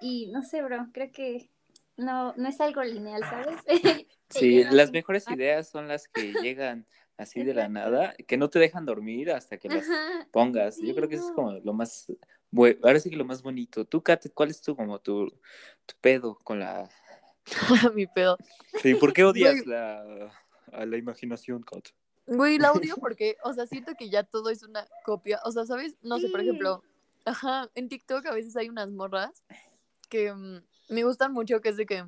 Y no sé, bro, creo que no, no es algo lineal, ¿sabes? sí, las mejores ideas son las que llegan así de la nada, que no te dejan dormir hasta que las pongas. Yo creo que eso es como lo más, bueno, ahora sí que lo más bonito. Tú, Kat, ¿cuál es tu, como tu, tu pedo con la... Mi pedo. Sí, ¿por qué odias la, a la imaginación, Kat? Güey, la odio porque, o sea, siento que ya todo es una copia. O sea, ¿sabes? No sé, por ejemplo, ajá, en TikTok a veces hay unas morras que mm, me gustan mucho, que es de que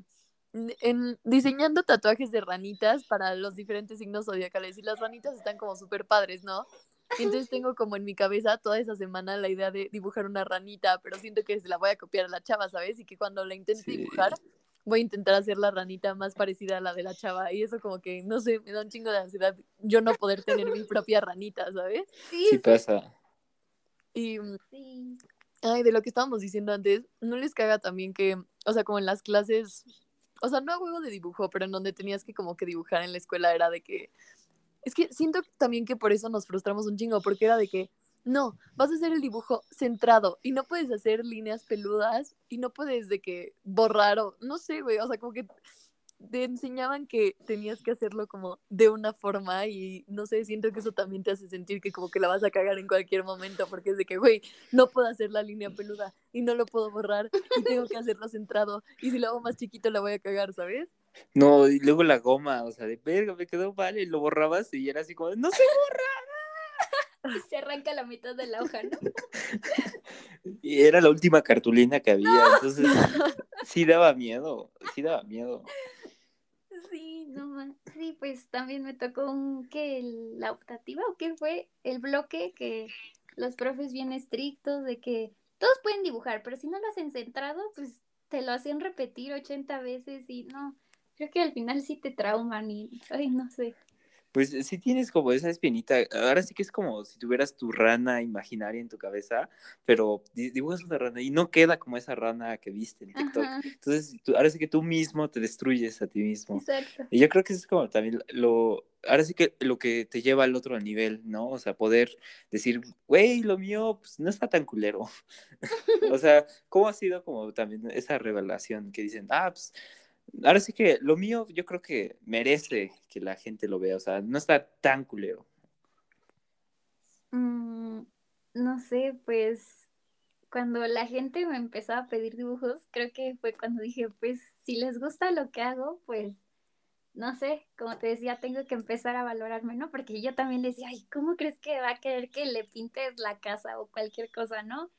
en, diseñando tatuajes de ranitas para los diferentes signos zodiacales y las ranitas están como súper padres, ¿no? entonces tengo como en mi cabeza toda esa semana la idea de dibujar una ranita, pero siento que se la voy a copiar a la chava, ¿sabes? Y que cuando la intente dibujar, voy a intentar hacer la ranita más parecida a la de la chava. Y eso como que, no sé, me da un chingo de ansiedad yo no poder tener mi propia ranita, ¿sabes? Sí, pasa. Y, sí. ay, de lo que estábamos diciendo antes, ¿no les caga también que, o sea, como en las clases o sea, no a huevo de dibujo, pero en donde tenías que como que dibujar en la escuela era de que, es que siento también que por eso nos frustramos un chingo, porque era de que, no, vas a hacer el dibujo centrado y no puedes hacer líneas peludas y no puedes de que borrar o, no sé, güey, o sea, como que te enseñaban que tenías que hacerlo como de una forma y no sé, siento que eso también te hace sentir que como que la vas a cagar en cualquier momento porque es de que, güey, no puedo hacer la línea peluda y no lo puedo borrar y tengo que hacerlo centrado y si lo hago más chiquito la voy a cagar, ¿sabes? No, y luego la goma, o sea, de verga, me quedó mal y lo borrabas y era así como, no se borra. Y se arranca la mitad de la hoja, ¿no? Y era la última cartulina que había, entonces sí daba miedo, sí daba miedo. Sí, no más. Sí, pues también me tocó un que la optativa o qué fue el bloque que los profes bien estrictos de que todos pueden dibujar, pero si no lo hacen centrado, pues te lo hacen repetir 80 veces y no, creo que al final sí te trauman y, ay, no sé. Pues sí tienes como esa espinita. Ahora sí que es como si tuvieras tu rana imaginaria en tu cabeza, pero dibujas una rana y no queda como esa rana que viste en TikTok. Entonces, ahora sí que tú mismo te destruyes a ti mismo. Exacto. Y yo creo que es como también lo. Ahora sí que lo que te lleva al otro nivel, ¿no? O sea, poder decir, güey, lo mío pues, no está tan culero. o sea, ¿cómo ha sido como también esa revelación que dicen, ah, pues ahora sí que lo mío yo creo que merece que la gente lo vea, o sea, no está tan culero. Mm, no sé, pues cuando la gente me empezó a pedir dibujos, creo que fue cuando dije, pues si les gusta lo que hago, pues no sé, como te decía, tengo que empezar a valorarme, ¿no? Porque yo también decía, ay, ¿cómo crees que va a querer que le pintes la casa o cualquier cosa, ¿no?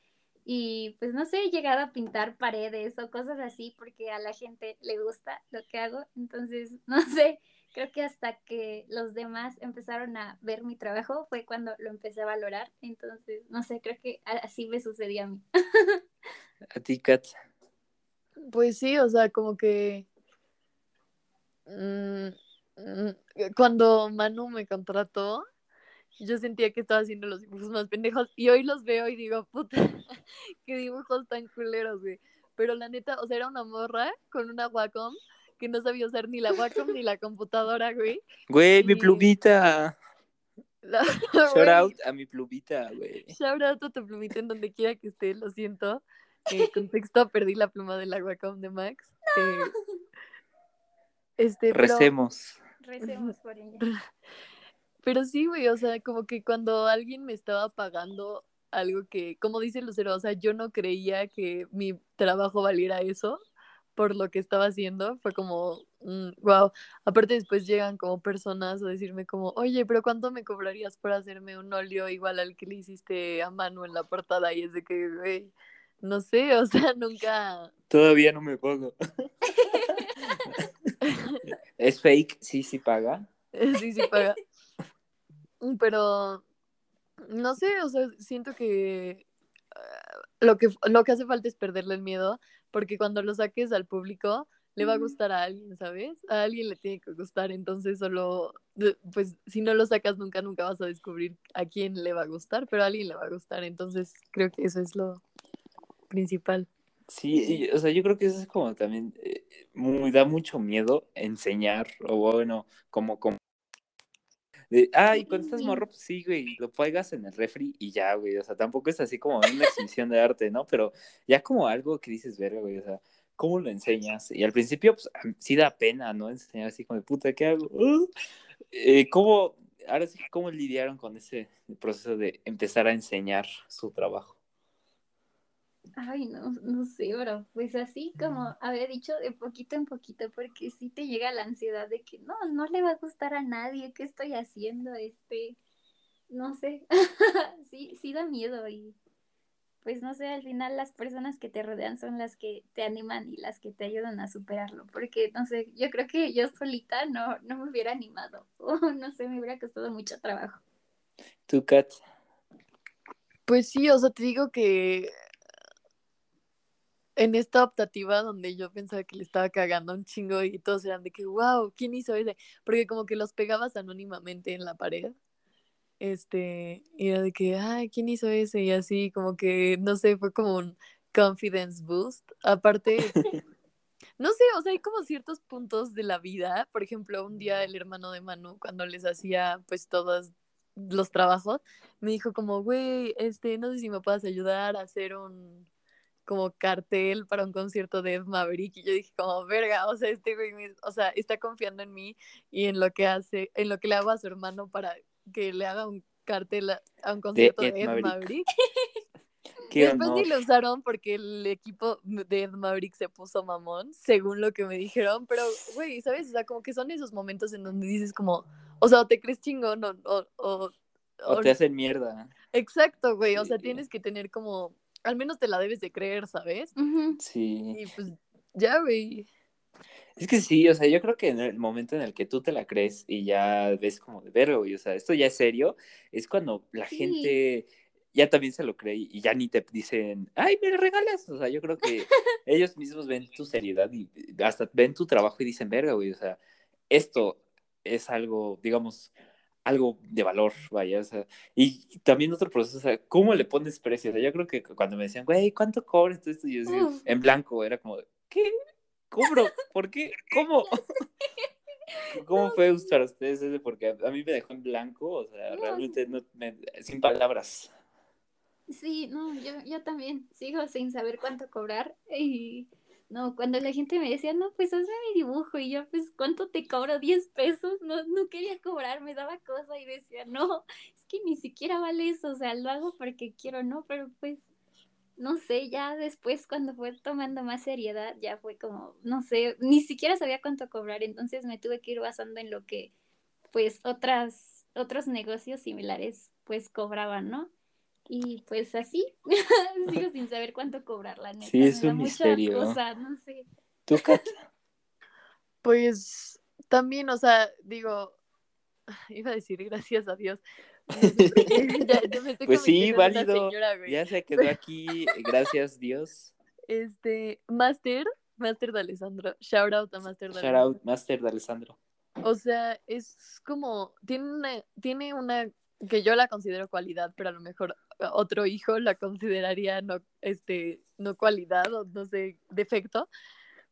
Y pues no sé, he llegado a pintar paredes o cosas así porque a la gente le gusta lo que hago. Entonces, no sé, creo que hasta que los demás empezaron a ver mi trabajo fue cuando lo empecé a valorar. Entonces, no sé, creo que así me sucedió a mí. ¿A ti, Kat? Pues sí, o sea, como que... Mm, mm, cuando Manu me contrató, yo sentía que estaba haciendo los dibujos más pendejos y hoy los veo y digo, puta, qué dibujos tan culeros, güey. Pero la neta, o sea, era una morra con una Wacom que no sabía usar ni la Wacom ni la computadora, güey. Güey, mi plumita. Shout out a mi plumita, güey. Shout out a tu plumita en donde quiera que esté, lo siento. En contexto, perdí la pluma de la Wacom de Max. Eh, este, Recemos. Recemos por ella. Pero sí, güey, o sea, como que cuando alguien me estaba pagando algo que, como dice Lucero, o sea, yo no creía que mi trabajo valiera eso por lo que estaba haciendo. Fue como, wow. Mm, Aparte después llegan como personas a decirme como, oye, pero ¿cuánto me cobrarías por hacerme un óleo igual al que le hiciste a mano en la portada? Y es de que, güey, no sé, o sea, nunca... Todavía no me pongo. ¿Es fake? Sí, sí paga. Sí, sí paga. Pero, no sé, o sea, siento que ah, lo que, lo que hace falta es perderle el miedo, porque cuando lo saques al público, le va a gustar a alguien, ¿sabes? A alguien le tiene que gustar, entonces solo, pues si no lo sacas nunca, nunca vas a descubrir a quién le va a gustar, pero a alguien le va a gustar, entonces creo que eso es lo principal. Sí, o sea, yo creo que eso es como también, eh, muy, da mucho miedo enseñar, o bueno, como, como de, ay, cuando estás morro, pues sí, güey, lo pegas en el refri y ya, güey. O sea, tampoco es así como una exhibición de arte, ¿no? Pero ya como algo que dices, verga, güey, o sea, ¿cómo lo enseñas? Y al principio, pues sí da pena, ¿no? Enseñar así como de puta, ¿qué hago? Eh, ¿Cómo, ahora sí, cómo lidiaron con ese proceso de empezar a enseñar su trabajo? Ay, no, no sé, bro. Pues así como había dicho, de poquito en poquito, porque sí te llega la ansiedad de que no, no le va a gustar a nadie, ¿qué estoy haciendo? Este, no sé. sí, sí da miedo y pues no sé, al final las personas que te rodean son las que te animan y las que te ayudan a superarlo, porque no sé, yo creo que yo solita no, no me hubiera animado, o no sé, me hubiera costado mucho trabajo. ¿Tú, Kat? Pues sí, o sea, te digo que en esta optativa donde yo pensaba que le estaba cagando un chingo y todos eran de que, wow, ¿quién hizo ese? Porque como que los pegabas anónimamente en la pared este, y era de que, ay, ¿quién hizo ese? Y así, como que, no sé, fue como un confidence boost. Aparte, no sé, o sea, hay como ciertos puntos de la vida. Por ejemplo, un día el hermano de Manu, cuando les hacía pues todos los trabajos, me dijo como, güey, este, no sé si me puedes ayudar a hacer un como cartel para un concierto de Ed Maverick y yo dije como verga, o sea, este güey, o sea, está confiando en mí y en lo que hace, en lo que le hago a su hermano para que le haga un cartel a, un concierto de Ed, Maverick. Después ni lo usaron porque el equipo de Ed Maverick se puso mamón, según lo que me dijeron, pero, güey, ¿sabes? O sea, como que son esos momentos en donde dices como, o sea, o te crees chingón o... O, o, te hacen mierda. Exacto, güey, o sea, tienes que tener como, al menos te la debes de creer, ¿sabes? Sí. Y pues, ya, güey. Es que sí, o sea, yo creo que en el momento en el que tú te la crees y ya ves como de verlo, y o sea, esto ya es serio, es cuando la gente ya también se lo cree y ya ni te dicen, ay, me regalas. O sea, yo creo que ellos mismos ven tu seriedad y hasta ven tu trabajo y dicen, verga, güey, o sea, esto es algo, digamos, algo de valor, vaya, o sea, y también otro proceso, o sea, ¿cómo le pones precio? O sea, yo creo que cuando me decían, güey, ¿cuánto cobras todo esto? Yo decía, en blanco, era como, ¿qué? ¿Cómo? ¿Por qué? ¿Cómo? ¿Cómo fue para ustedes ese? Porque a mí me dejó en blanco, o sea, realmente no, sin palabras. Sí, no, yo, yo también sigo sin saber cuánto cobrar y no, cuando la gente me decía, no, pues hazme mi dibujo y yo, pues, ¿cuánto te cobro? ¿10 pesos? No, no quería cobrar, me daba cosa y decía, no, es que ni siquiera vale eso, o sea, lo hago porque quiero, ¿no? Pero pues no sé, ya después cuando fue tomando más seriedad, ya fue como, no sé, ni siquiera sabía cuánto cobrar, entonces me tuve que ir basando en lo que, pues, otras, otros negocios similares, pues, cobraban, ¿no? Y pues así, sigo sin saber cuánto cobrar, la neta. Sí, es un misterio. Cosa, no sé. ¿Tú, Kat? Pues también, o sea, digo, iba a decir gracias a Dios, pues sí, válido. ya se quedó aquí, gracias Dios. Este, Master, Master de Alessandro. Shout out a Master de Shout out, Master de Alessandro. O sea, es como, tiene una, tiene una, que yo la considero cualidad, pero a lo mejor otro hijo la consideraría no, este, no cualidad o no sé, defecto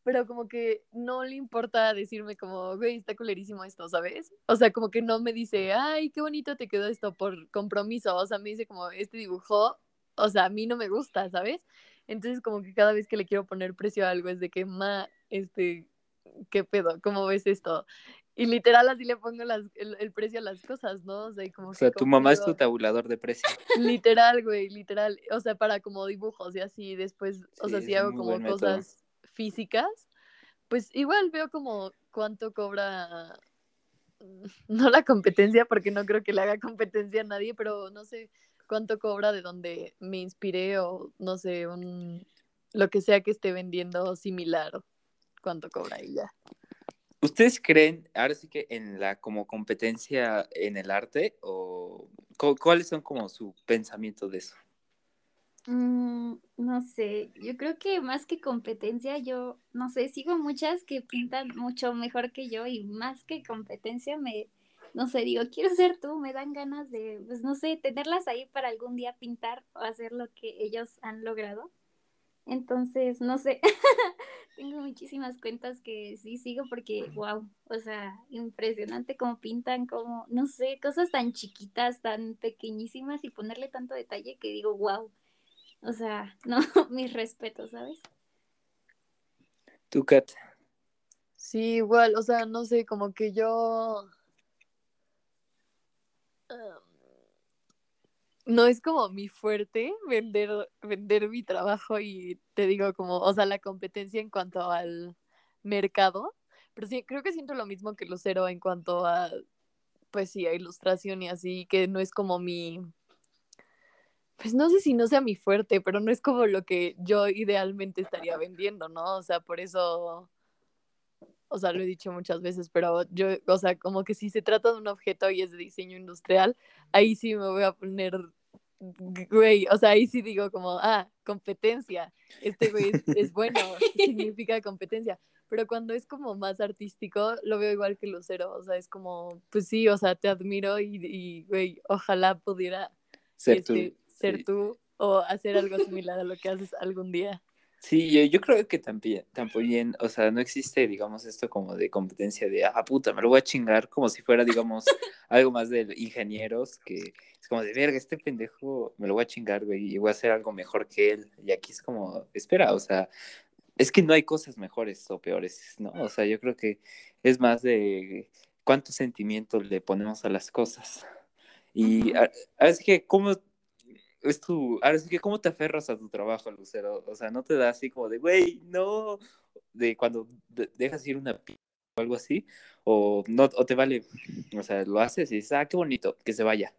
pero como que no le importa decirme como, güey, está culerísimo esto, ¿sabes? O sea, como que no me dice, ay, qué bonito te quedó esto por compromiso, o sea, me dice como, este dibujo, o sea, a mí no me gusta, ¿sabes? Entonces como que cada vez que le quiero poner precio a algo es de que, ma, este, ¿qué pedo? ¿Cómo ves esto? Y literal así le pongo las, el, precio a las cosas, ¿no? O sea, como o sea tu mamá es tu tabulador de precio. Literal, güey, literal. O sea, para como dibujos y así después, o sea, si hago como cosas físicas, pues igual veo como cuánto cobra, no la competencia, porque no creo que le haga competencia a nadie, pero no sé cuánto cobra de donde me inspiré o no sé, un, lo que sea que esté vendiendo similar, cuánto cobra ella. ¿Ustedes creen, ahora sí que en la como competencia en el arte o cuáles son como su pensamiento de eso? Mm, no sé, yo creo que más que competencia, yo no sé, sigo muchas que pintan mucho mejor que yo y más que competencia me, no sé, digo, quiero ser tú, me dan ganas de, pues no sé, tenerlas ahí para algún día pintar o hacer lo que ellos han logrado. Entonces, no sé, tengo muchísimas cuentas que sí sigo porque, wow, o sea, impresionante cómo pintan, como, no sé, cosas tan chiquitas, tan pequeñísimas y ponerle tanto detalle que digo, wow, o sea, no, mis respetos, ¿sabes? ¿Tú, Kat? Sí, igual, o sea, no sé, como que yo... no es como mi fuerte vender, vender mi trabajo y te digo como, o sea, la competencia en cuanto al mercado, pero sí, creo que siento lo mismo que Lucero en cuanto a, pues sí, a ilustración y así, que no es como mi, pues no sé si no sea mi fuerte, pero no es como lo que yo idealmente estaría vendiendo, ¿no? O sea, por eso, o sea, lo he dicho muchas veces, pero yo, o sea, como que si se trata de un objeto y es de diseño industrial, ahí sí me voy a poner, güey, o sea, ahí sí digo como, ah, competencia, este güey es, bueno, significa competencia. Pero cuando es como más artístico, lo veo igual que Lucero, o sea, es como, pues sí, o sea, te admiro y, güey, ojalá pudiera ser tú. Este, ser tú o hacer algo similar a lo que haces algún día. Sí, yo, yo creo que también, también, o sea, no existe, digamos, esto como de competencia de, ah, puta, me lo voy a chingar, como si fuera, digamos, algo más de ingenieros, que es como de, verga, este pendejo me lo voy a chingar, güey, y voy a hacer algo mejor que él. Y aquí es como, espera, o sea, es que no hay cosas mejores o peores, ¿no? O sea, yo creo que es más de cuánto sentimiento le ponemos a las cosas. Y es que, ¿cómo es tu, ahora sí que cómo te aferras a tu trabajo, Lucero, o sea, no te da así como de, güey, no, de cuando dejas ir una p o algo así, o no, o te vale, o sea, lo haces y dices, ah, qué bonito, que se vaya.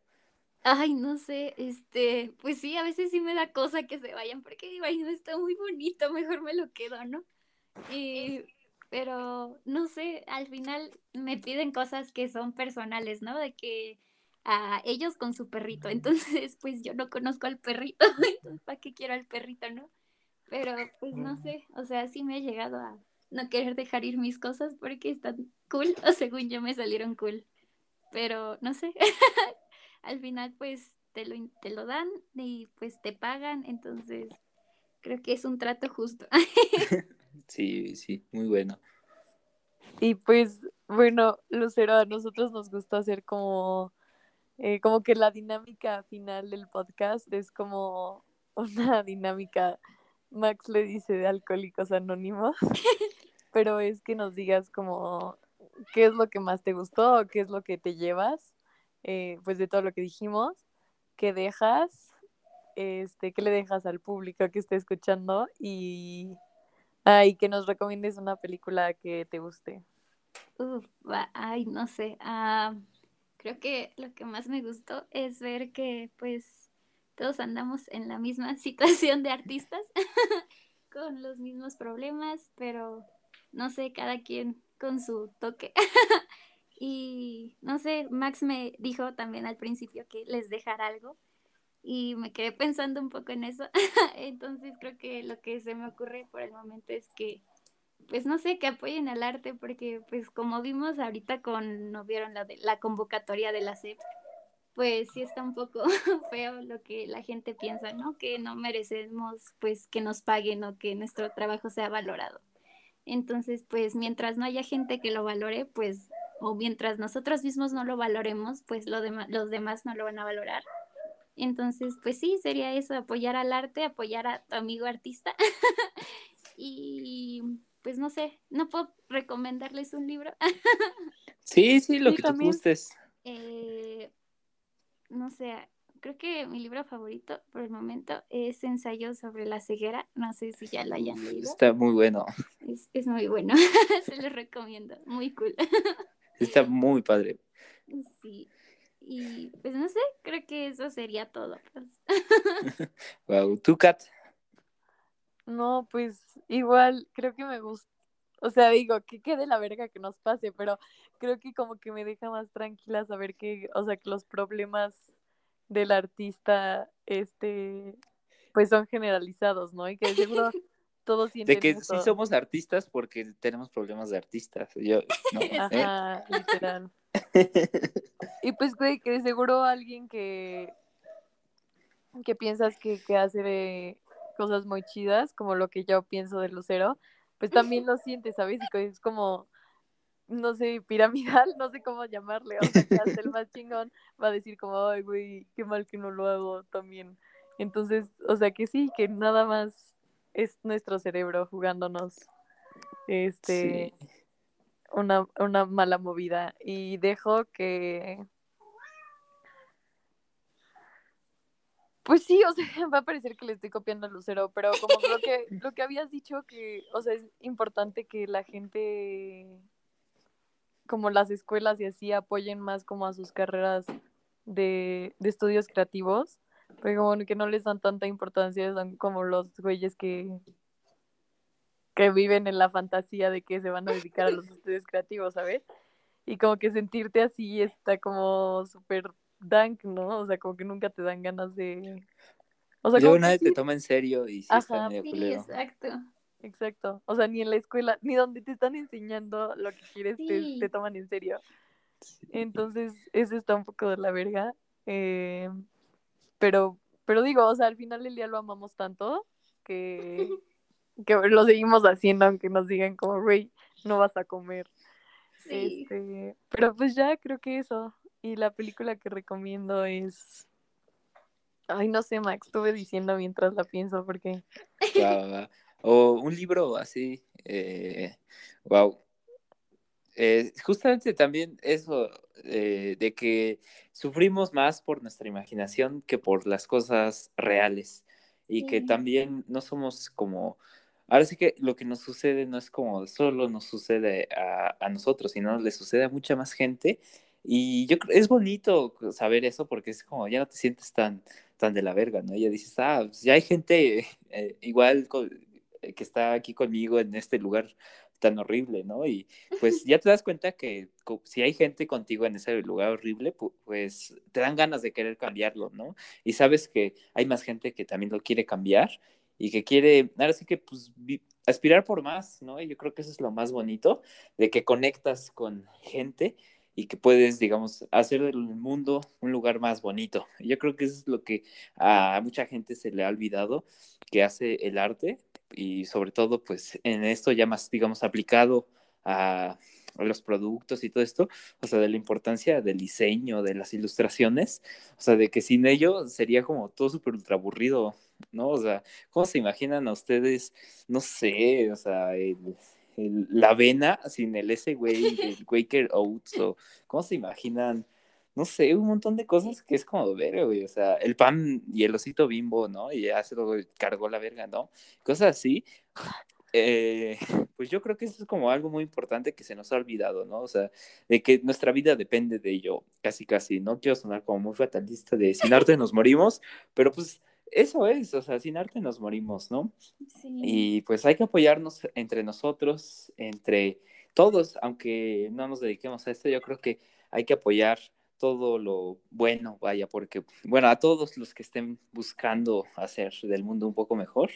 Ay, no sé, este, pues sí, a veces sí me da cosa que se vayan, porque digo, ay, no está muy bonito, mejor me lo quedo, ¿no? Y, pero, no sé, al final me piden cosas que son personales, ¿no? De que a ellos con su perrito. Entonces, pues yo no conozco al perrito, entonces, ¿para qué quiero al perrito, no? Pero, pues no sé, o sea, sí me he llegado a no querer dejar ir mis cosas porque están cool, o según yo me salieron cool. Pero, no sé, al final, pues te lo, te lo dan y pues te pagan, entonces creo que es un trato justo. sí, sí, muy bueno. Y pues, bueno, Lucero, a nosotros nos gusta hacer como eh, como que la dinámica final del podcast es como una dinámica, Max le dice de alcohólicos anónimos, pero es que nos digas como qué es lo que más te gustó, qué es lo que te llevas, eh, pues de todo lo que dijimos, qué dejas, este, qué le dejas al público que esté escuchando y, que nos recomiendes una película que te guste. Uf, ay, no sé. Ah, creo que lo que más me gustó es ver que pues todos andamos en la misma situación de artistas, con los mismos problemas, pero no sé, cada quien con su toque. y no sé, Max me dijo también al principio que les dejara algo y me quedé pensando un poco en eso. Entonces creo que lo que se me ocurre por el momento es que pues no sé, que apoyen al arte, porque pues como vimos ahorita con, no vieron la, de, la convocatoria de la SEP, pues sí está un poco feo lo que la gente piensa, ¿no? Que no merecemos pues que nos paguen o que nuestro trabajo sea valorado. Entonces, pues mientras no haya gente que lo valore, pues, o mientras nosotros mismos no lo valoremos, pues lo los demás no lo van a valorar. Entonces, pues sí, sería eso, apoyar al arte, apoyar a tu amigo artista y pues no sé, no puedo recomendarles un libro. sí, sí, lo que tú gustes. Eh, no sé, creo que mi libro favorito por el momento es Ensayo sobre la ceguera. No sé si ya lo hayan leído. Está muy bueno. Es, es muy bueno, se los recomiendo. Muy cool. Está muy padre. Sí. Y pues no sé, creo que eso sería todo. Pues. wow, ¿tú, Kat? No, pues igual creo que me gusta. O sea, digo, que quede la verga que nos pase, pero creo que como que me deja más tranquila saber que, o sea, que los problemas del artista, este, pues son generalizados, ¿no? Y que seguro todos sienten De que sí somos artistas porque tenemos problemas de artistas. Yo, no, ¿eh? Ajá, literal. y pues, güey, que seguro alguien que, que piensas que, que hace de cosas muy chidas, como lo que yo pienso de Lucero, pues también lo siente, ¿sabes? Y es como, no sé, piramidal, no sé cómo llamarle, o sea, que hasta el más chingón va a decir como, ay, güey, qué mal que no lo hago también. Entonces, o sea, que sí, que nada más es nuestro cerebro jugándonos este una, una mala movida y dejo que Pues sí, o sea, va a parecer que le estoy copiando a Lucero, pero como lo que, lo que habías dicho que, o sea, es importante que la gente, como las escuelas y así, apoyen más como a sus carreras de, de estudios creativos, pero como que no les dan tanta importancia, son como los güeyes que, que viven en la fantasía de que se van a dedicar a los estudios creativos, ¿sabes? Y como que sentirte así está como súper dank, ¿no? O sea, como que nunca te dan ganas de... O sea, Luego nadie te toma en serio y sí está medio sí, exacto. Exacto. O sea, ni en la escuela, ni donde te están enseñando lo que quieres te, toman en serio. Entonces, eso está un poco de la verga. Eh, pero, pero digo, o sea, al final del día lo amamos tanto que, que lo seguimos haciendo aunque nos digan como, güey, no vas a comer. Sí. Este, pero pues ya creo que eso. Y la película que recomiendo es. Ay, no sé, Max, estuve diciendo mientras la pienso porque. O un libro así. Eh, wow. Eh, justamente también eso eh, de que sufrimos más por nuestra imaginación que por las cosas reales y que también no somos como ahora sí que lo que nos sucede no es como solo nos sucede a, a, nosotros, sino le sucede a mucha más gente y yo creo, es bonito saber eso porque es como, ya no te sientes tan, tan de la verga, ¿no? Ya dices, ah, pues ya hay gente eh, igual eh, que está aquí conmigo en este lugar tan horrible, ¿no? Y pues ya te das cuenta que si hay gente contigo en ese lugar horrible, pues te dan ganas de querer cambiarlo, ¿no? Y sabes que hay más gente que también lo quiere cambiar y que quiere, ahora sí que pues aspirar por más, ¿no? Y yo creo que eso es lo más bonito, de que conectas con gente y que puedes, digamos, hacer del mundo un lugar más bonito. Yo creo que eso es lo que a mucha gente se le ha olvidado que hace el arte y sobre todo, pues en esto ya más, digamos, aplicado a, los productos y todo esto, o sea, de la importancia del diseño, de las ilustraciones, o sea, de que sin ello sería como todo súper ultra aburrido, ¿no? O sea, ¿cómo se imaginan a ustedes, no sé, o sea, la avena sin el ese güey, el Quaker Oats, o cómo se imaginan, no sé, un montón de cosas que es como ver, güey, o sea, el pan y el osito bimbo, ¿no? Y ya se lo cargó la verga, ¿no? Cosas así. Eh, pues yo creo que eso es como algo muy importante que se nos ha olvidado, ¿no? O sea, de que nuestra vida depende de ello, casi, casi. No quiero sonar como muy fatalista de sin arte nos morimos, pero pues eso es, o sea, sin arte nos morimos, ¿no? Sí. Y pues hay que apoyarnos entre nosotros, entre todos, aunque no nos dediquemos a esto, yo creo que hay que apoyar todo lo bueno, vaya, porque, bueno, a todos los que estén buscando hacer del mundo un poco mejor,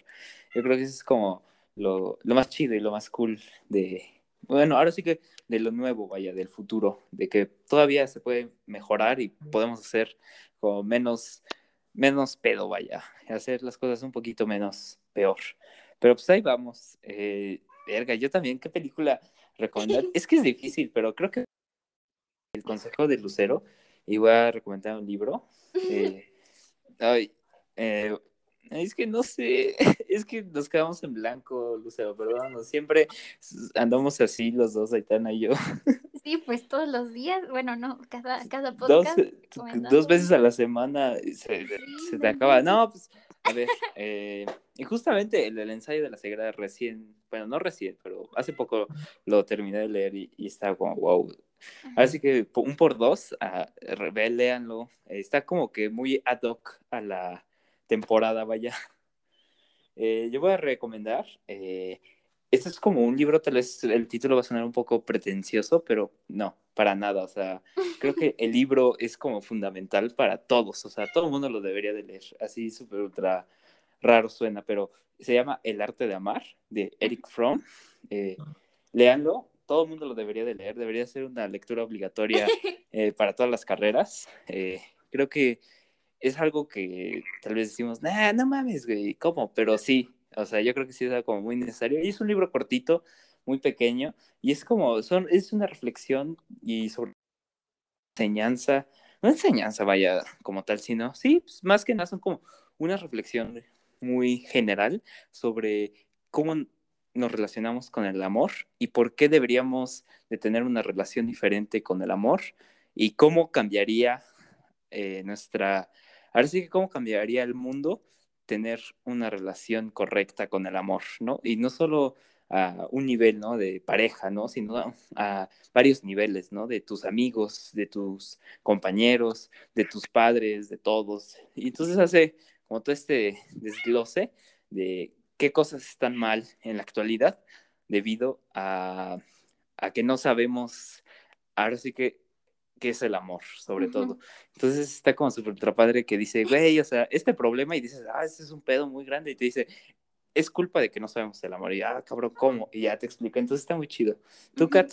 yo creo que eso es como lo, lo más chido y lo más cool de, bueno, ahora sí que de lo nuevo, vaya, del futuro, de que todavía se puede mejorar y podemos hacer como menos menos pedo, vaya, hacer las cosas un poquito menos peor. Pero pues ahí vamos. Eh, verga, yo también, ¿qué película recomendar? es que es difícil, pero creo que el consejo de Lucero, y voy a recomendar un libro. Eh, ay, eh, es que no sé, es que nos quedamos en blanco, Lucero, perdón, siempre andamos así los dos, Aitana y yo. Sí, pues todos los días, bueno, no, cada, cada podcast. Dos, veces a la semana se, te acaba. No, pues, a ver, eh, y justamente el, ensayo de la Sagrada recién, bueno, no recién, pero hace poco lo terminé de leer y, y estaba como, wow. Así que un por dos, uh, léanlo. Está como que muy ad hoc a la temporada, vaya. Eh, yo voy a recomendar, eh, este es como un libro, tal vez el título va a sonar un poco pretencioso, pero no, para nada. O sea, creo que el libro es como fundamental para todos. O sea, todo el mundo lo debería de leer. Así súper ultra raro suena, pero se llama El arte de amar, de Eric Fromm. Eh, léanlo, todo el mundo lo debería de leer. Debería ser una lectura obligatoria eh, para todas las carreras. Eh, creo que es algo que tal vez decimos, nah, no mames, güey, ¿cómo? Pero sí, o sea, yo creo que sí es como muy necesario. Y es un libro cortito, muy pequeño, y es como, son, es una reflexión y sobre enseñanza, no enseñanza, vaya, como tal, sino, sí, pues, más que nada son como una reflexión muy general sobre cómo nos relacionamos con el amor y por qué deberíamos de tener una relación diferente con el amor y cómo cambiaría eh, nuestra Ahora sí que cómo cambiaría el mundo tener una relación correcta con el amor, ¿no? Y no solo a un nivel, ¿no? De pareja, ¿no? Sino a, varios niveles, ¿no? De tus amigos, de tus compañeros, de tus padres, de todos. Y entonces hace como todo este desglose de qué cosas están mal en la actualidad debido a, que no sabemos, ahora sí que que es el amor, sobre todo. Entonces está como súper padre que dice, güey, o sea, este problema, y dices, ah, este es un pedo muy grande, y te dice, es culpa de que no sabemos el amor, y ah, cabrón, ¿cómo? Y ya te explica, entonces está muy chido. ¿Tú, Kat?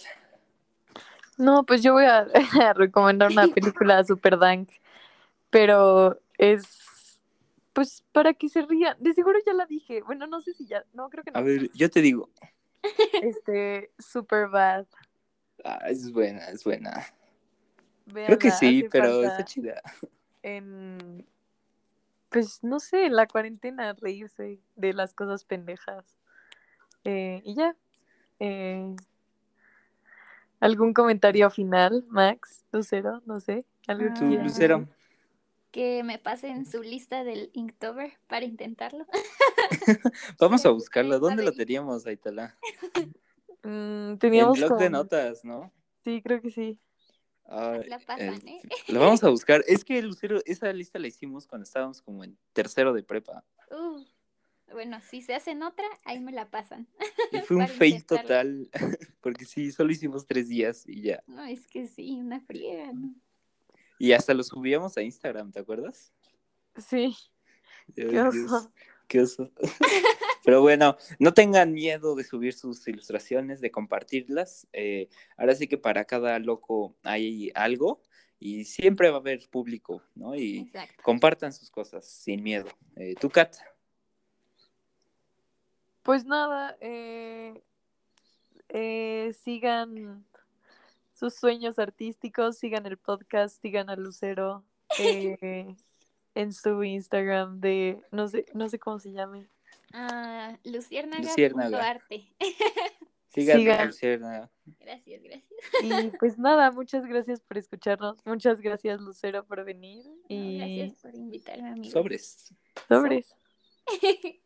No, pues yo voy a, recomendar una película super dank, pero es, pues, para que se rían, de seguro ya la dije, bueno, no sé si ya, no, creo que no. A ver, yo te digo. Este, super bad. Ah, es buena, es buena. Creo que sí, pero está chida. En, pues no sé, en la cuarentena reírse de las cosas pendejas. Eh, y ya. Eh, ¿Algún comentario final, Max? Lucero, no sé. ¿Algo que Lucero. Que me pasen su lista del Inktober para intentarlo. Vamos a buscarlo. ¿Dónde lo teníamos, Aitala? Mm, teníamos. En blog de notas, ¿no? Sí, creo que sí la pasan, ¿eh? Lo vamos a buscar. Es que, Lucero, esa lista la hicimos cuando estábamos como en tercero de prepa. Uh, bueno, si se hacen otra, ahí me la pasan. Y fue un fail total, porque sí, solo hicimos tres días y ya. No, es que sí, una friega, ¿no? Y hasta lo subíamos a Instagram, ¿te acuerdas? Sí. Qué oso. qué oso. Pero bueno, no tengan miedo de subir sus ilustraciones, de compartirlas. Eh, ahora sí que para cada loco hay algo y siempre va a haber público, ¿no? Y compartan sus cosas sin miedo. Eh, ¿Tú, Kat? Pues nada, eh, sigan sus sueños artísticos, sigan el podcast, sigan a Lucero en su Instagram de, no sé, no sé cómo se llame. Ah, Luciérnaga. Arte. Sigan, Luciérnaga. Gracias, gracias. Y pues nada, muchas gracias por escucharnos. Muchas gracias, Lucero, por venir. Y... gracias por invitarme, Sobres. Sobres.